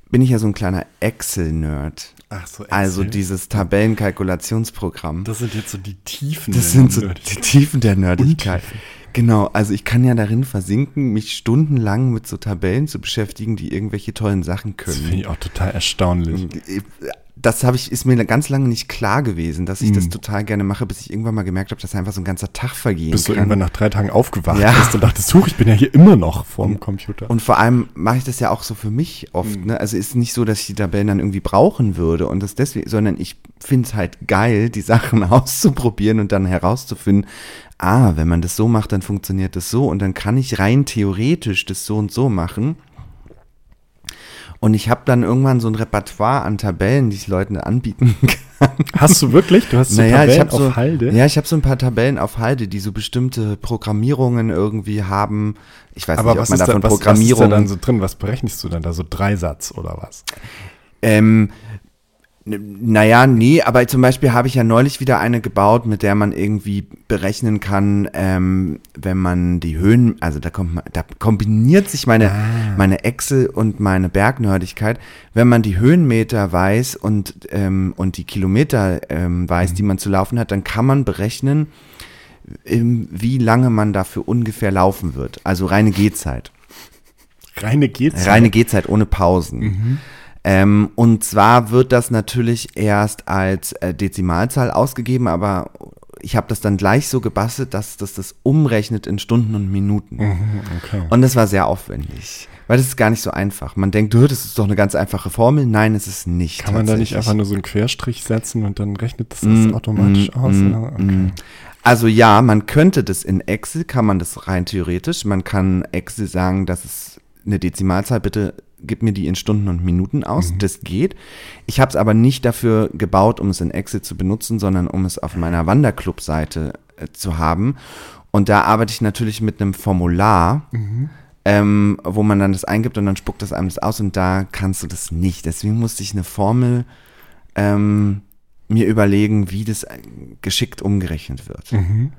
bin ich ja so ein kleiner Excel-Nerd. Ach so, Also dieses Tabellenkalkulationsprogramm. Das sind jetzt so die Tiefen. Das der sind so Nerdigkeit. die Tiefen der Nerdigkeit. Untiefen. Genau, also ich kann ja darin versinken, mich stundenlang mit so Tabellen zu beschäftigen, die irgendwelche tollen Sachen Das können. finde ich auch total erstaunlich. Das habe ich, ist mir ganz lange nicht klar gewesen, dass ich das Mhm. total gerne mache, bis ich irgendwann mal gemerkt habe, dass einfach so ein ganzer Tag vergehen Bis du kann. irgendwann nach drei Tagen aufgewacht Ja. bist und dachtest, huch, ich bin ja hier immer noch vorm Computer. Und vor allem mache ich das ja auch so für mich oft. Mhm. Ne? Also ist nicht so, dass ich die Tabellen dann irgendwie brauchen würde und das deswegen, sondern ich finde es halt geil, die Sachen auszuprobieren und dann herauszufinden, ah, wenn man das so macht, dann funktioniert das so und dann kann ich rein theoretisch das so und so machen. Und ich habe dann irgendwann so ein Repertoire an Tabellen, die ich Leuten anbieten kann. Hast du wirklich? Du hast so naja, ich Tabellen auf so, Halde? ja, ich habe so ein paar Tabellen auf Halde, die so bestimmte Programmierungen irgendwie haben. Ich weiß Aber nicht, ob was man ist, da, davon was, was ist da dann so drin? Was berechnest du dann da? So Dreisatz oder was? Ähm, naja, nee, aber zum Beispiel habe ich ja neulich wieder eine gebaut, mit der man irgendwie berechnen kann, ähm, wenn man die Höhen, also da kommt man, da kombiniert sich meine, meine Excel und meine Bergnördigkeit, wenn man die Höhenmeter weiß und, ähm, und die Kilometer ähm, weiß, die man zu laufen hat, dann kann man berechnen, ähm, wie lange man dafür ungefähr laufen wird. Also reine Gehzeit. Reine geht's. Reine Gehzeit ohne Pausen. Ähm, und zwar wird das natürlich erst als äh, Dezimalzahl ausgegeben, aber ich habe das dann gleich so gebastelt, dass das das umrechnet in Stunden und Minuten. Mhm, okay. Und das war sehr aufwendig, weil das ist gar nicht so einfach. Man denkt, "Hö, das ist doch eine ganz einfache Formel. Nein, es ist nicht. Kann man da nicht einfach nur so einen Querstrich setzen und dann rechnet das, das Mm, automatisch mm, aus? mm? Okay. mm. Also ja, man könnte das in Excel, kann man das rein theoretisch. Man kann Excel sagen, das ist eine Dezimalzahl, bitte gib mir die in Stunden und Minuten aus. Das geht. Ich habe es aber nicht dafür gebaut, um es in Excel zu benutzen, sondern um es auf meiner Wanderclub-Seite äh, zu haben. Und da arbeite ich natürlich mit einem Formular, ähm, wo man dann das eingibt und dann spuckt das einem das aus und da kannst du das nicht. Deswegen musste ich eine Formel ähm, mir überlegen, wie das äh, geschickt umgerechnet wird. Mhm.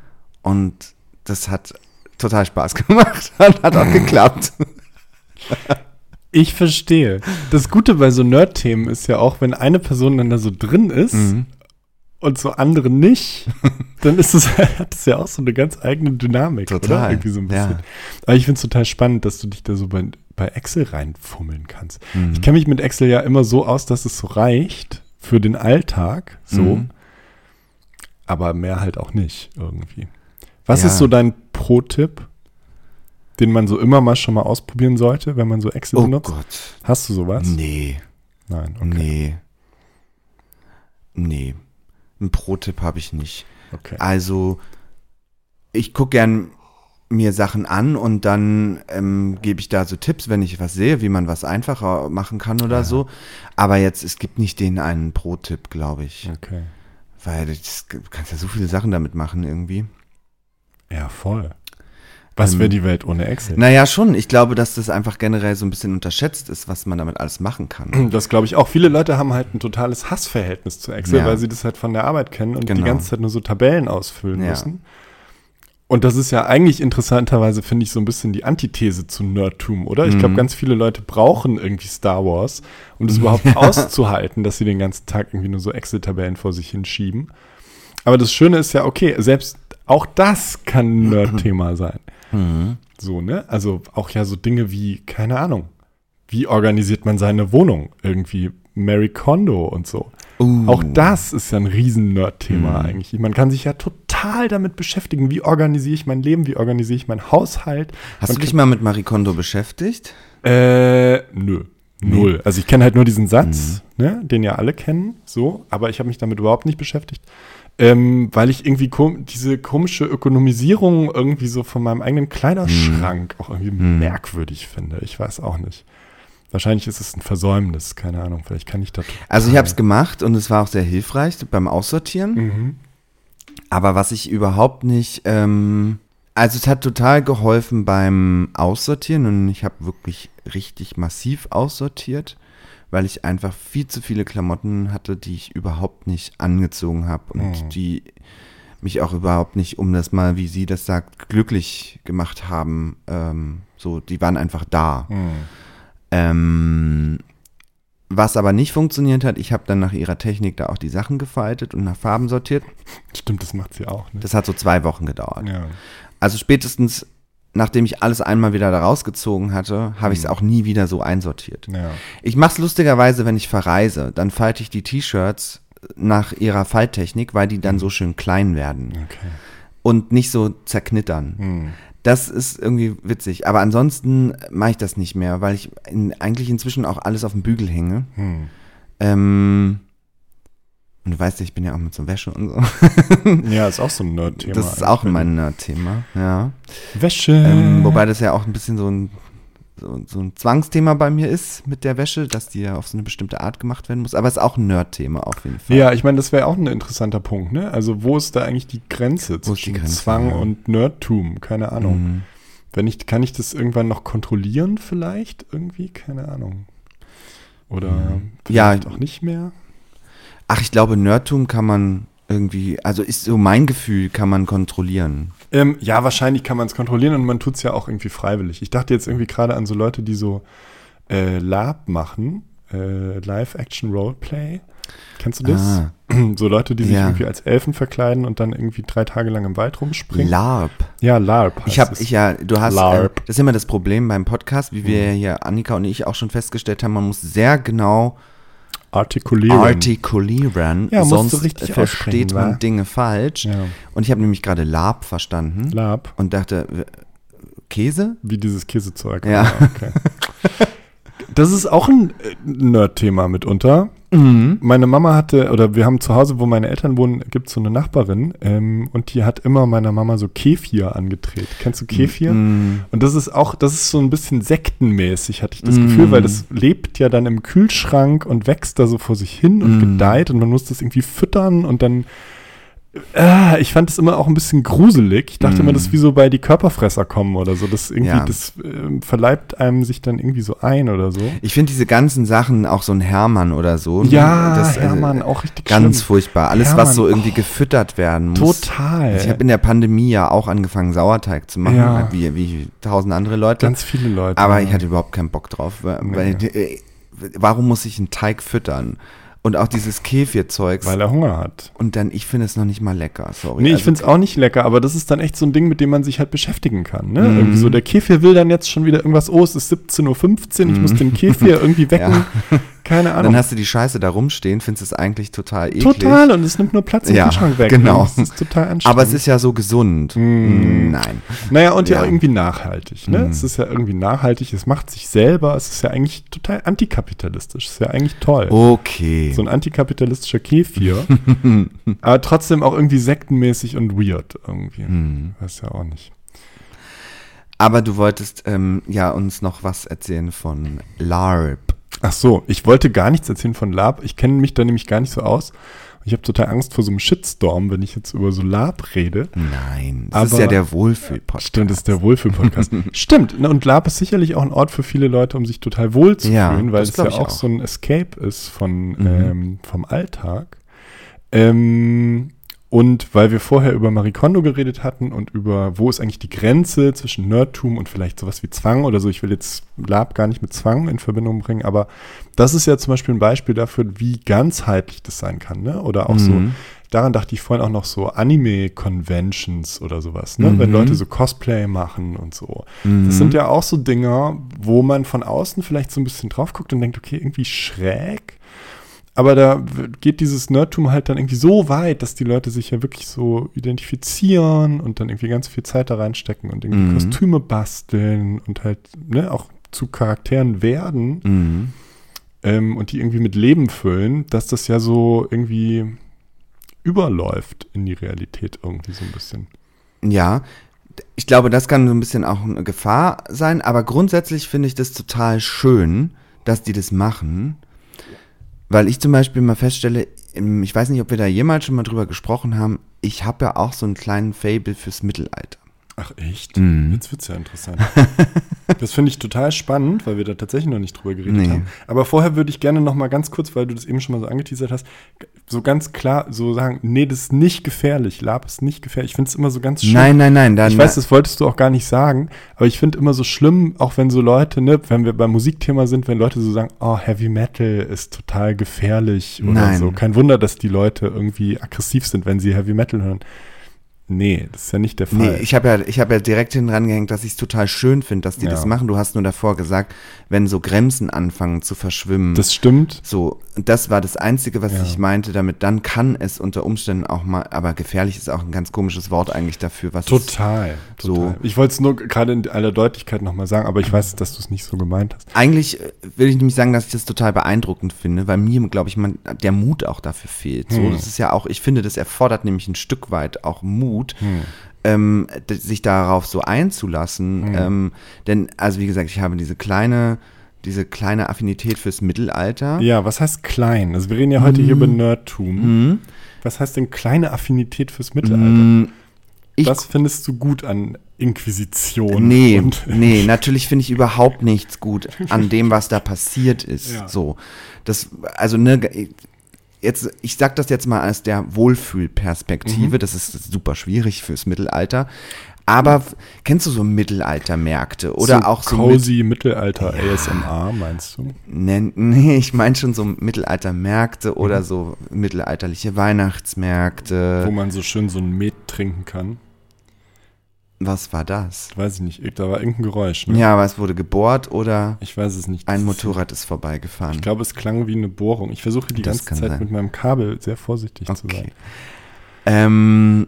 Und das hat total Spaß gemacht und hat auch geklappt. Ich verstehe. Das Gute bei so Nerd-Themen ist ja auch, wenn eine Person dann da so drin ist Mhm. und so andere nicht, dann ist es, hat es ja auch so eine ganz eigene Dynamik, oder? Total, Irgendwie so ein bisschen. ja. Aber ich finde es total spannend, dass du dich da so bei, bei Excel reinfummeln kannst. Mhm. Ich kenne mich mit Excel ja immer so aus, dass es so reicht für den Alltag, so. Mhm. Aber mehr halt auch nicht irgendwie. Was Ja. ist so dein Pro-Tipp, den man so immer mal schon mal ausprobieren sollte, wenn man so Excel Oh benutzt? Gott. Hast du sowas? Nee. Nein, okay. Nee. Nee. Einen Pro-Tipp habe ich nicht. okay. Also, ich gucke gern mir Sachen an und dann ähm, gebe ich da so Tipps, wenn ich was sehe, wie man was einfacher machen kann oder Ja. so. Aber jetzt, es gibt nicht den einen Pro-Tipp, glaube ich. Okay. Weil das, du kannst ja so viele Sachen damit machen irgendwie. Ja, voll. Was Ähm, wäre die Welt ohne Excel? Naja, schon. Ich glaube, dass das einfach generell so ein bisschen unterschätzt ist, was man damit alles machen kann. Das glaube ich auch. Viele Leute haben halt ein totales Hassverhältnis zu Excel, Ja. weil sie das halt von der Arbeit kennen und die Genau. ganze Zeit nur so Tabellen ausfüllen Ja. müssen. Und das ist ja eigentlich interessanterweise, finde ich, so ein bisschen die Antithese zu Nerdtum, oder? Ich glaube, Mhm. ganz viele Leute brauchen irgendwie Star Wars, um das überhaupt auszuhalten, dass sie den ganzen Tag irgendwie nur so Excel-Tabellen vor sich hinschieben. Aber das Schöne ist ja, okay, selbst auch das kann ein Nerd-Thema sein. Mhm. So, ne? Also auch ja so Dinge wie, keine Ahnung, wie organisiert man seine Wohnung? Irgendwie Mary Kondo und so. Uh. Auch das ist ja ein riesen Nerd-Thema Mhm. eigentlich. Man kann sich ja total damit beschäftigen, wie organisiere ich mein Leben, wie organisiere ich meinen Haushalt. Hast Man du dich mal mit Marie Kondo beschäftigt? Äh, nö. Null. Also ich kenne halt nur diesen Satz, Mhm. ne, den ja alle kennen, so, aber ich habe mich damit überhaupt nicht beschäftigt. Ähm, weil ich irgendwie kom diese komische Ökonomisierung irgendwie so von meinem eigenen Kleiderschrank auch irgendwie Mhm. merkwürdig finde. Ich weiß auch nicht. Wahrscheinlich ist es ein Versäumnis, keine Ahnung. Vielleicht kann ich da. Also ich habe es gemacht und es war auch sehr hilfreich beim Aussortieren. Mhm. Aber was ich überhaupt nicht, ähm, also es hat total geholfen beim Aussortieren und ich habe wirklich richtig massiv aussortiert, weil ich einfach viel zu viele Klamotten hatte, die ich überhaupt nicht angezogen habe und Mhm. die mich auch überhaupt nicht, um das mal, wie sie das sagt, glücklich gemacht haben. Ähm, so, die waren einfach da. Mhm. Ähm, was aber nicht funktioniert hat, ich habe dann nach ihrer Technik da auch die Sachen gefaltet und nach Farben sortiert. Stimmt, das macht sie auch. Ne? Das hat so zwei Wochen gedauert. Ja. Also spätestens, nachdem ich alles einmal wieder da rausgezogen hatte, habe ich es Mhm. auch nie wieder so einsortiert. ja. Ich mache es lustigerweise, wenn ich verreise. Dann falte ich die T-Shirts nach ihrer Falttechnik, weil die dann Mhm. so schön klein werden Okay. und nicht so zerknittern. Mhm. Das ist irgendwie witzig. Aber ansonsten mache ich das nicht mehr, weil ich in, eigentlich inzwischen auch alles auf dem Bügel hänge. Mhm. Ähm, und du weißt ja, ich bin ja auch mit so Wäsche und so. Ja, ist auch so ein Nerd-Thema. das ist auch mein Nerd-Thema, ja. Wäsche. Ähm, wobei das ja auch ein bisschen so ein, so, so ein Zwangsthema bei mir ist mit der Wäsche, dass die ja auf so eine bestimmte Art gemacht werden muss. Aber es ist auch ein Nerd-Thema auf jeden Fall. Ja, ich meine, das wäre auch ein interessanter Punkt, ne? Also, wo ist da eigentlich die Grenze Wo zwischen die Grenze, Zwang ja. und Nerdtum? Keine Ahnung. Mhm. Wenn ich, kann ich das irgendwann noch kontrollieren, vielleicht? Irgendwie? Keine Ahnung. Oder Mhm. Ja. vielleicht auch nicht mehr? Ach, ich glaube, Nerdtum kann man irgendwie, also ist so mein Gefühl, kann man kontrollieren. Ähm, ja, wahrscheinlich kann man es kontrollieren und man tut es ja auch irgendwie freiwillig. Ich dachte jetzt irgendwie gerade an so Leute, die so äh, Lab machen, äh, Live-Action-Roleplay. Kennst du das? Ah, So Leute, die sich Ja. irgendwie als Elfen verkleiden und dann irgendwie drei Tage lang im Wald rumspringen. LARP. ja, LARP. Ich habe, ja, du hast, äh, das ist immer das Problem beim Podcast, wie wir hier, Annika und ich auch schon festgestellt haben, man muss sehr genau Artikulieren. artikulieren, Ja, sonst versteht man wa? Dinge falsch. ja. Und ich habe nämlich gerade LARP verstanden LARP, und dachte, Käse? wie dieses Käsezeug. Ja. Okay. Das ist auch ein äh, Nerd-Thema mitunter. Mhm. Meine Mama hatte, oder wir haben zu Hause, wo meine Eltern wohnen, gibt es so eine Nachbarin ähm, und die hat immer meiner Mama so Kefir angedreht. Kennst du Kefir? Mhm. Und das ist auch, das ist so ein bisschen sektenmäßig, hatte ich das Mm. Gefühl, weil das lebt ja dann im Kühlschrank und wächst da so vor sich hin und Mm. gedeiht und man muss das irgendwie füttern und dann. Ah, ich fand das immer auch ein bisschen gruselig. Ich dachte Mm. immer, das ist wie so bei die Körperfresser kommen oder so. Das irgendwie, Ja. das ähm, verleibt einem sich dann irgendwie so ein oder so. Ich finde diese ganzen Sachen, auch so ein Hermann oder so. ne, Ja, das, äh, Hermann, auch richtig Ganz schlimm. furchtbar. Alles, Hermann, was so irgendwie oh. gefüttert werden muss. Total. Ich habe in der Pandemie ja auch angefangen, Sauerteig zu machen, Ja. wie, wie tausend andere Leute. Ganz viele Leute. Aber ja. ich hatte überhaupt keinen Bock drauf. Weil, Nee. äh, warum muss ich einen Teig füttern? Und auch dieses Kefir-Zeugs. Weil er Hunger hat. Und dann, ich finde es noch nicht mal lecker. Sorry. Nee, ich Also, finde es auch nicht lecker, aber das ist dann echt so ein Ding, mit dem man sich halt beschäftigen kann. Ne? Mhm. Irgendwie so, der Kefir will dann jetzt schon wieder irgendwas, oh, es ist 17.15 Uhr, ich muss den Kefir irgendwie wecken. Keine Ahnung. Dann hast du die Scheiße da rumstehen, findest es eigentlich total eklig. Total, und es nimmt nur Platz im Ja, Kühlschrank weg. genau. Das ist total anstrengend. Aber es ist ja so gesund. Mm. Nein. Naja, und ja, Ja. irgendwie nachhaltig. Ne? Mhm. Es ist ja irgendwie nachhaltig, es macht sich selber, es ist ja eigentlich total antikapitalistisch. Es ist ja eigentlich toll. Okay. So ein antikapitalistischer Kefir, aber trotzdem auch irgendwie sektenmäßig und weird irgendwie. Mhm. Weiß ja auch nicht. Aber du wolltest ähm, ja uns noch was erzählen von LARP. Ach so, ich wollte gar nichts erzählen von Lab. Ich kenne mich da nämlich gar nicht so aus. Ich habe total Angst vor so einem Shitstorm, wenn ich jetzt über so Lab rede. Nein, das Aber- ist ja der Wohlfühl-Podcast. Stimmt, das ist der Wohlfühl-Podcast. Stimmt, und Lab ist sicherlich auch ein Ort für viele Leute, um sich total wohl zu Ja, fühlen, weil es ja auch, auch. so ein Escape ist von, Mhm. ähm, vom Alltag. Ähm, und weil wir vorher über Marie Kondo geredet hatten und über, wo ist eigentlich die Grenze zwischen Nerdtum und vielleicht sowas wie Zwang oder so. Ich will jetzt Lab gar nicht mit Zwang in Verbindung bringen, aber das ist ja zum Beispiel ein Beispiel dafür, wie ganzheitlich das sein kann. Ne? Oder auch so, Mhm. daran dachte ich vorhin auch noch so Anime-Conventions oder sowas. Ne? Mhm. Wenn Leute so Cosplay machen und so. Mhm. Das sind ja auch so Dinger, wo man von außen vielleicht so ein bisschen drauf guckt und denkt, okay, irgendwie schräg. Aber da geht dieses Nerdtum halt dann irgendwie so weit, dass die Leute sich ja wirklich so identifizieren und dann irgendwie ganz viel Zeit da reinstecken und irgendwie Mhm. Kostüme basteln und halt ne, auch zu Charakteren werden Mhm. ähm, und die irgendwie mit Leben füllen, dass das ja so irgendwie überläuft in die Realität irgendwie so ein bisschen. Ja, ich glaube, das kann so ein bisschen auch eine Gefahr sein, aber grundsätzlich finde ich das total schön, dass die das machen, weil ich zum Beispiel mal feststelle, ich weiß nicht, ob wir da jemals schon mal drüber gesprochen haben, ich habe ja auch so einen kleinen Fable fürs Mittelalter. Ach echt? Mhm. Jetzt wird's ja interessant. das finde ich total spannend, weil wir da tatsächlich noch nicht drüber geredet Nee. haben. Aber vorher würde ich gerne noch mal ganz kurz, weil du das eben schon mal so angeteasert hast, so ganz klar so sagen, nee, das ist nicht gefährlich. Lab ist nicht gefährlich. Ich finde es immer so ganz schön. Nein, nein, nein, dann Ich weiß, das wolltest du auch gar nicht sagen, aber ich finde immer so schlimm, auch wenn so Leute, ne, wenn wir beim Musikthema sind, wenn Leute so sagen, oh, Heavy Metal ist total gefährlich oder Nein. so. Kein Wunder, dass die Leute irgendwie aggressiv sind, wenn sie Heavy Metal hören. Nee, das ist ja nicht der Fall. Nee, ich habe ja, ich hab ja direkt hin dran gehängt, dass ich es total schön finde, dass die Ja. das machen. Du hast nur davor gesagt, wenn so Grenzen anfangen zu verschwimmen. das stimmt. so, das war das Einzige, was Ja. ich meinte damit. Dann kann es unter Umständen auch mal, aber gefährlich ist auch ein ganz komisches Wort eigentlich dafür, was Total. So. total. Ich wollte es nur gerade in aller Deutlichkeit nochmal sagen, aber ich weiß, dass du es nicht so gemeint hast. Eigentlich äh, will ich nämlich sagen, dass ich das total beeindruckend finde, weil mir, glaube ich, man, der Mut auch dafür fehlt. So, Hm. das ist ja auch, ich finde, das erfordert nämlich ein Stück weit auch Mut, Hm. ähm, sich darauf so einzulassen. Hm. Ähm, denn, also wie gesagt, ich habe diese kleine, diese kleine Affinität fürs Mittelalter. Ja, was heißt klein? Also wir reden ja heute hier über Nerdtum. Mhm. Was heißt denn kleine Affinität fürs Mittelalter? Ich Was findest du gut an Inquisition? Nee, nee, natürlich finde ich überhaupt nichts gut an dem, was da passiert ist. Ja. So, das, also ne, jetzt, ich sag das jetzt mal aus der Wohlfühlperspektive. Mhm. Das ist super schwierig fürs Mittelalter. Aber kennst du so Mittelaltermärkte oder so auch so mit, cozy Mittelalter ASMR, meinst du? nee, nee, ich meine schon so Mittelaltermärkte Mhm. oder so mittelalterliche Weihnachtsmärkte. Wo man so schön so ein Met trinken kann. Was war das? Weiß ich nicht, da war irgendein Geräusch. Ne? Ja, aber es wurde gebohrt oder Ich weiß es nicht. ein Motorrad ist vorbeigefahren. Ich glaube, es klang wie eine Bohrung. Ich versuche die Das ganze Zeit sein. mit meinem Kabel sehr vorsichtig zu sein. Okay. Ähm,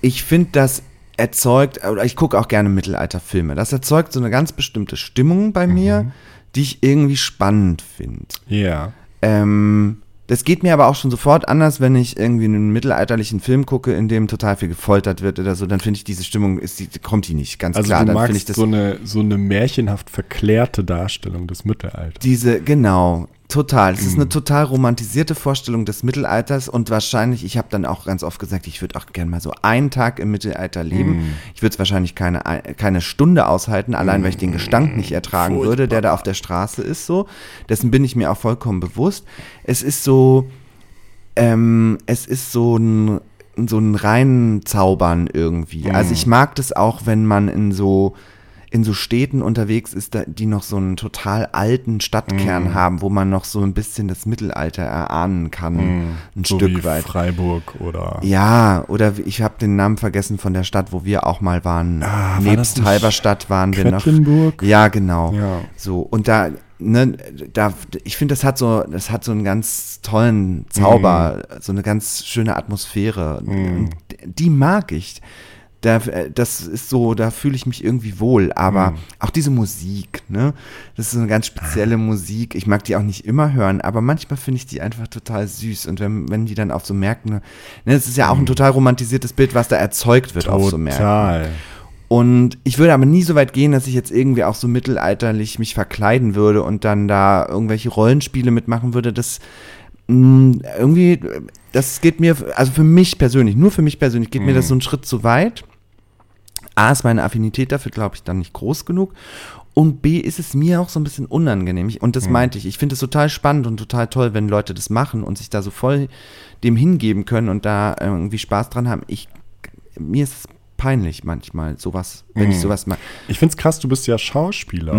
ich finde, das erzeugt, oder ich gucke auch gerne Mittelalterfilme. Das erzeugt so eine ganz bestimmte Stimmung bei mir, Mhm. die ich irgendwie spannend finde. Ja. Ähm, das geht mir aber auch schon sofort anders, wenn ich irgendwie einen mittelalterlichen Film gucke, in dem total viel gefoltert wird oder so, dann finde ich diese Stimmung, ist die, kommt die nicht, ganz Also klar. du Dann finde ich magst das so eine, so eine märchenhaft verklärte Darstellung des Mittelalters. Diese, genau, total. Es ist Mhm. eine total romantisierte Vorstellung des Mittelalters und wahrscheinlich, ich habe dann auch ganz oft gesagt, ich würde auch gerne mal so einen Tag im Mittelalter leben. Mhm. Ich würde es wahrscheinlich keine, keine Stunde aushalten, allein weil ich den Gestank nicht ertragen Furchtbar. würde, der da auf der Straße ist so. Dessen bin ich mir auch vollkommen bewusst. Es ist so, ähm, es ist so ein so ein rein Zaubern irgendwie. Mhm. Also ich mag das auch, wenn man in so in so Städten unterwegs ist, da- die noch so einen total alten Stadtkern Mhm. haben, wo man noch so ein bisschen das Mittelalter erahnen kann, ein Mhm. so Stück weit. Freiburg oder Ja, oder ich habe den Namen vergessen von der Stadt, wo wir auch mal waren. Ah, war Nebst nicht Halberstadt waren wir noch. Ja, genau. Ja. So, und da, ne, da, ich finde, das hat so, das hat so einen ganz tollen Zauber, Mhm. so eine ganz schöne Atmosphäre. Und die mag ich. Da, äh, das ist so, da fühle ich mich irgendwie wohl. Aber Mhm. auch diese Musik, ne? Das ist eine ganz spezielle Musik. Ich mag die auch nicht immer hören, aber manchmal finde ich die einfach total süß. Und wenn, wenn die dann auf so Märkten, ne, das ist ja auch ein total romantisiertes Bild, was da erzeugt wird auf so Märkten. Mhm. Total. Und ich würde aber nie so weit gehen, dass ich jetzt irgendwie auch so mittelalterlich mich verkleiden würde und dann da irgendwelche Rollenspiele mitmachen würde. Das mh, irgendwie, das geht mir, also für mich persönlich, nur für mich persönlich, geht mir das so einen Schritt zu weit. A ist meine Affinität dafür, glaube ich, dann nicht groß genug. Und B ist es mir auch so ein bisschen unangenehm. Und das meinte ich. Ich finde es total spannend und total toll, wenn Leute das machen und sich da so voll dem hingeben können und da irgendwie Spaß dran haben. Ich, mir ist es peinlich manchmal, sowas, wenn ich sowas mache. Ich finde es krass, du bist ja Schauspieler.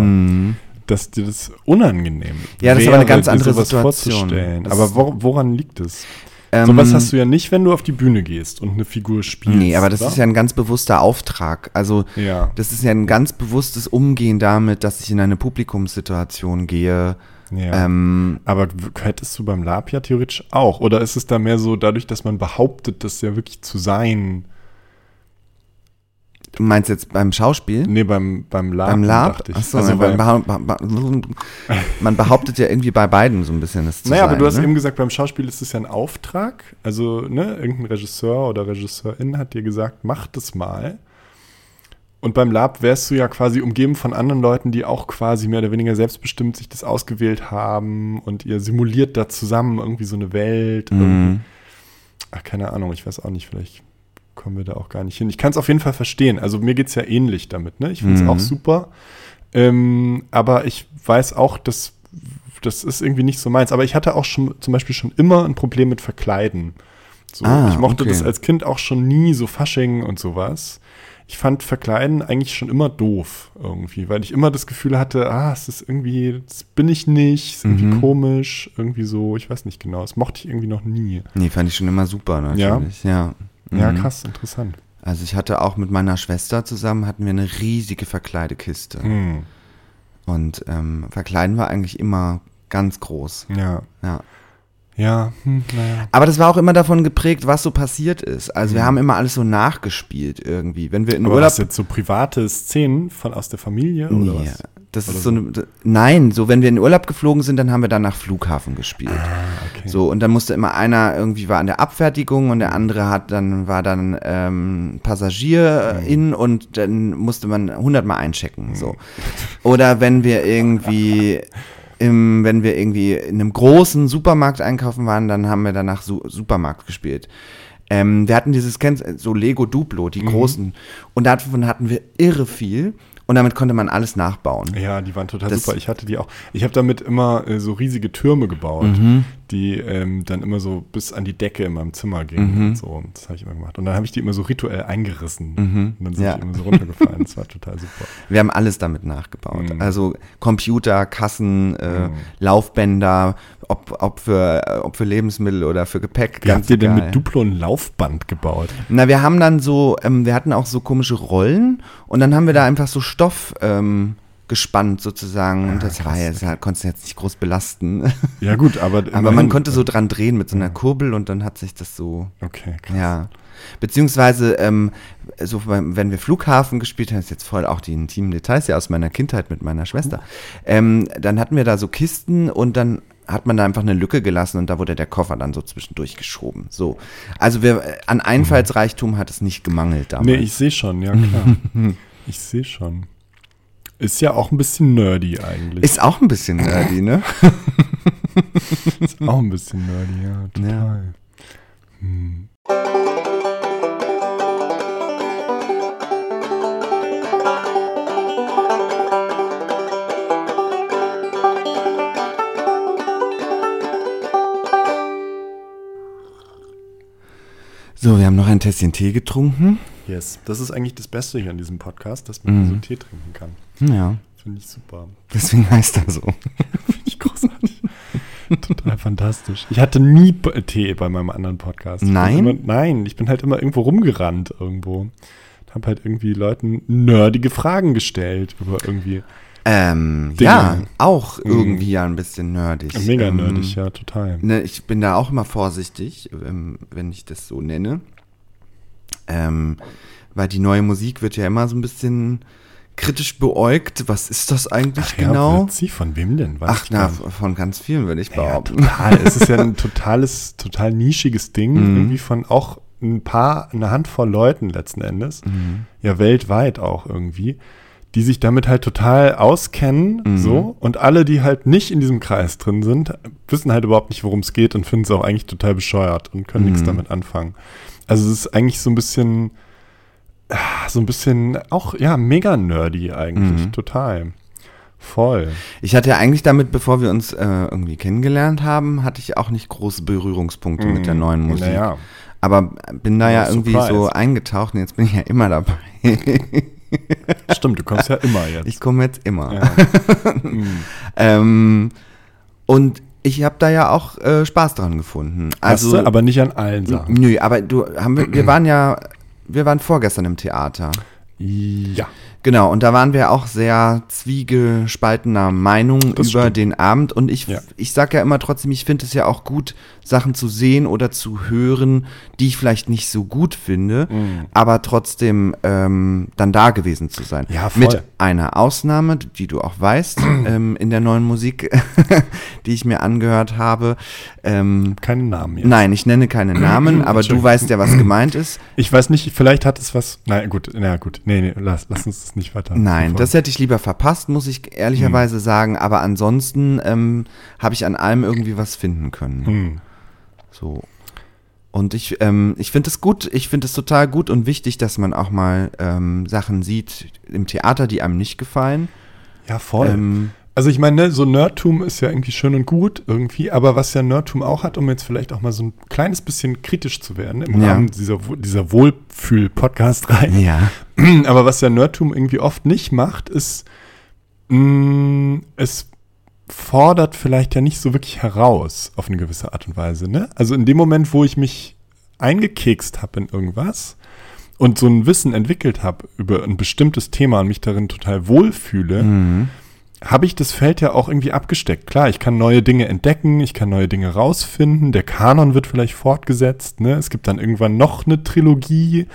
Dass dir das unangenehm. Ja, das ist aber eine wäre, ganz dir andere Situation. aber wor woran liegt es? Ähm, Sowas hast du ja nicht, wenn du auf die Bühne gehst und eine Figur spielst. Nee, aber das oder? ist ja ein ganz bewusster Auftrag. Also Ja. das ist ja ein ganz bewusstes Umgehen damit, dass ich in eine Publikumssituation gehe. Ja. Ähm, Aber hättest du beim Lab ja theoretisch auch? Oder ist es da mehr so dadurch, dass man behauptet, das ja wirklich zu sein? Du meinst jetzt beim Schauspiel? Nee, beim, beim Lab. beim Lab? Achso, also, behau- ba- ba- man behauptet ja irgendwie bei beiden so ein bisschen das zu naja, sein. aber du hast ne? eben gesagt, beim Schauspiel ist es ja ein Auftrag. Also, ne, irgendein Regisseur oder Regisseurin hat dir gesagt, mach das mal. Und beim Lab wärst du ja quasi umgeben von anderen Leuten, die auch quasi mehr oder weniger selbstbestimmt sich das ausgewählt haben und ihr simuliert da zusammen irgendwie so eine Welt. Mhm. Ach, keine Ahnung, ich weiß auch nicht, vielleicht kommen wir da auch gar nicht hin. Ich kann es auf jeden Fall verstehen. Also mir geht es ja ähnlich damit, ne? Ich finde es Mhm. auch super. Ähm, aber ich weiß auch, dass das ist irgendwie nicht so meins. Aber ich hatte auch schon zum Beispiel schon immer ein Problem mit Verkleiden. So, Ah, ich mochte okay. das als Kind auch schon nie, so Fasching und sowas. Ich fand Verkleiden eigentlich schon immer doof irgendwie, weil ich immer das Gefühl hatte, ah, es ist irgendwie, das bin ich nicht, ist irgendwie Mhm. komisch, irgendwie so, ich weiß nicht genau. Das mochte ich irgendwie noch nie. Nee, fand ich schon immer super natürlich. Ja. Ja, Mhm. krass, interessant. Also ich hatte auch mit meiner Schwester zusammen, hatten wir eine riesige Verkleidekiste. Hm, Und ähm, verkleiden war eigentlich immer ganz groß. ja. Ja. Ja, hm, naja. Aber das war auch immer davon geprägt, was so passiert ist. Also wir haben immer alles so nachgespielt irgendwie. Wenn wir in Mhm. Aber Urlaub was jetzt so private Szenen von aus der Familie oder Nee, was? Das Oder ist so eine. Nein, so wenn wir in den Urlaub geflogen sind, dann haben wir dann nach Flughafen gespielt. Ah, okay. So, und dann musste immer einer irgendwie war an der Abfertigung und der andere hat dann, war dann ähm, Passagierin und dann musste man hundertmal einchecken. So. Oder wenn wir irgendwie im, wenn wir irgendwie in einem großen Supermarkt einkaufen waren, dann haben wir danach Su Supermarkt gespielt. Ähm, wir hatten dieses, so Lego Duplo, die großen. Und davon hatten wir irre viel. Und damit konnte man alles nachbauen. Ja, die waren total Das- super. Ich hatte die auch. Ich habe damit immer äh, so riesige Türme gebaut, Mhm. die ähm, dann immer so bis an die Decke in meinem Zimmer gingen. Mhm. Und so. Und das habe ich immer gemacht. Und dann habe ich die immer so rituell eingerissen. Mhm. Und dann sind Ja. die immer so runtergefallen. das war total super. Wir haben alles damit nachgebaut. Mhm. Also Computer, Kassen, äh, Mhm. Laufbänder, ob, ob, für, ob für Lebensmittel oder für Gepäck. Wie habt ihr denn mit Duplo ein Laufband gebaut? Na, wir haben dann so, ähm, wir hatten auch so komische Rollen und dann haben wir da einfach so Stoff ähm, gespannt sozusagen. und das war jetzt, ja, konntest du jetzt nicht groß belasten. Ja, gut, aber. Aber man konnte so dran drehen mit so einer Kurbel und dann hat sich das so Okay, krass. Ja. Beziehungsweise, ähm, so wenn wir Flughafen gespielt haben, das ist jetzt voll auch die intimen Details ja aus meiner Kindheit mit meiner Schwester, ähm, dann hatten wir da so Kisten und dann hat man da einfach eine Lücke gelassen und da wurde der Koffer dann so zwischendurch geschoben. So. Also wir, äh, an Einfallsreichtum hat es nicht gemangelt damals. Nee, ich sehe schon, ja klar. ich sehe schon. Ist ja auch ein bisschen nerdy eigentlich. ist auch ein bisschen nerdy, ne? Ist auch ein bisschen nerdy, ja, total. Hm. So, wir haben noch ein Tässchen Tee getrunken. Yes, das ist eigentlich das Beste hier an diesem Podcast, dass man Mhm. so Tee trinken kann. Ja, Finde ich super. deswegen heißt er so. Finde ich großartig. Total fantastisch. Ich hatte nie Tee bei meinem anderen Podcast. Ich Nein? Immer, nein, ich bin halt immer irgendwo rumgerannt irgendwo. Habe halt irgendwie Leuten nerdige Fragen gestellt über irgendwie Ähm, ja, auch Mhm. irgendwie ja ein bisschen nerdig. Mega ähm, nerdig, ja, total. Ne, ich bin da auch immer vorsichtig, ähm, wenn ich das so nenne. Ähm, weil die neue Musik wird ja immer so ein bisschen kritisch beäugt. Was ist das eigentlich Ja, genau? sie von wem denn? Weiß Ach na, von ganz vielen würde ich ja, behaupten. total. es ist ja ein totales, total nischiges Ding, Mhm. irgendwie von auch ein paar, eine Handvoll Leuten letzten Endes, Mhm. ja weltweit auch irgendwie, die sich damit halt total auskennen, Mhm. so, und alle, die halt nicht in diesem Kreis drin sind, wissen halt überhaupt nicht, worum es geht und finden es auch eigentlich total bescheuert und können nichts Mhm. damit anfangen. Also es ist eigentlich so ein bisschen, ah, so ein bisschen auch, ja, mega nerdy eigentlich, Mhm. total. Voll. Ich hatte ja eigentlich damit, bevor wir uns äh, irgendwie kennengelernt haben, hatte ich auch nicht große Berührungspunkte mit der neuen Musik. Mhm. Naja. Aber bin da Ja, ja irgendwie surprise. so eingetaucht und jetzt bin ich ja immer dabei. Stimmt, du kommst ja immer jetzt. Ich komme jetzt immer. ja. Mhm. Ähm, und ich habe da ja auch äh, Spaß dran gefunden. Hast Also, du, aber nicht an allen Sachen. nö, aber du haben wir, wir waren ja, wir waren vorgestern im Theater. Ja. Genau, und da waren wir auch sehr zwiegespaltener Meinung Das über stimmt. den Abend. Und ich, Ja. ich sag ja immer trotzdem, ich finde es ja auch gut, Sachen zu sehen oder zu hören, die ich vielleicht nicht so gut finde, Mhm. aber trotzdem ähm, dann da gewesen zu sein. Ja, voll. Mit einer Ausnahme, die du auch weißt, ähm, in der neuen Musik, die ich mir angehört habe. Ähm, Keinen Namen jetzt. nein, ich nenne keine Namen, aber du weißt ja, was gemeint ist. Ich weiß nicht, vielleicht hat es was. Nein, gut, na gut. Nee, nee, lass, lass uns das nicht weiter. Nein, das hätte ich lieber verpasst, muss ich ehrlicherweise Hm. sagen. Aber ansonsten ähm, habe ich an allem irgendwie was finden können. Hm. So. Und ich, ähm, ich finde es gut, ich finde es total gut und wichtig, dass man auch mal ähm, Sachen sieht im Theater, die einem nicht gefallen. Ja, voll. Ähm, Also ich meine, ne, so Nerdtum ist ja irgendwie schön und gut irgendwie, aber was ja Nerdtum auch hat, um jetzt vielleicht auch mal so ein kleines bisschen kritisch zu werden im Ja. Rahmen dieser, dieser Wohlfühl-Podcast-Reihe. ja. Aber was ja Nerdtum irgendwie oft nicht macht, ist, mh, es fordert vielleicht ja nicht so wirklich heraus auf eine gewisse Art und Weise. Ne? Also in dem Moment, wo ich mich eingekekst habe in irgendwas und so ein Wissen entwickelt habe über ein bestimmtes Thema und mich darin total wohlfühle, Mhm. Habe ich das Feld ja auch irgendwie abgesteckt. Klar, ich kann neue Dinge entdecken, ich kann neue Dinge rausfinden, der Kanon wird vielleicht fortgesetzt, ne? Es gibt dann irgendwann noch eine Trilogie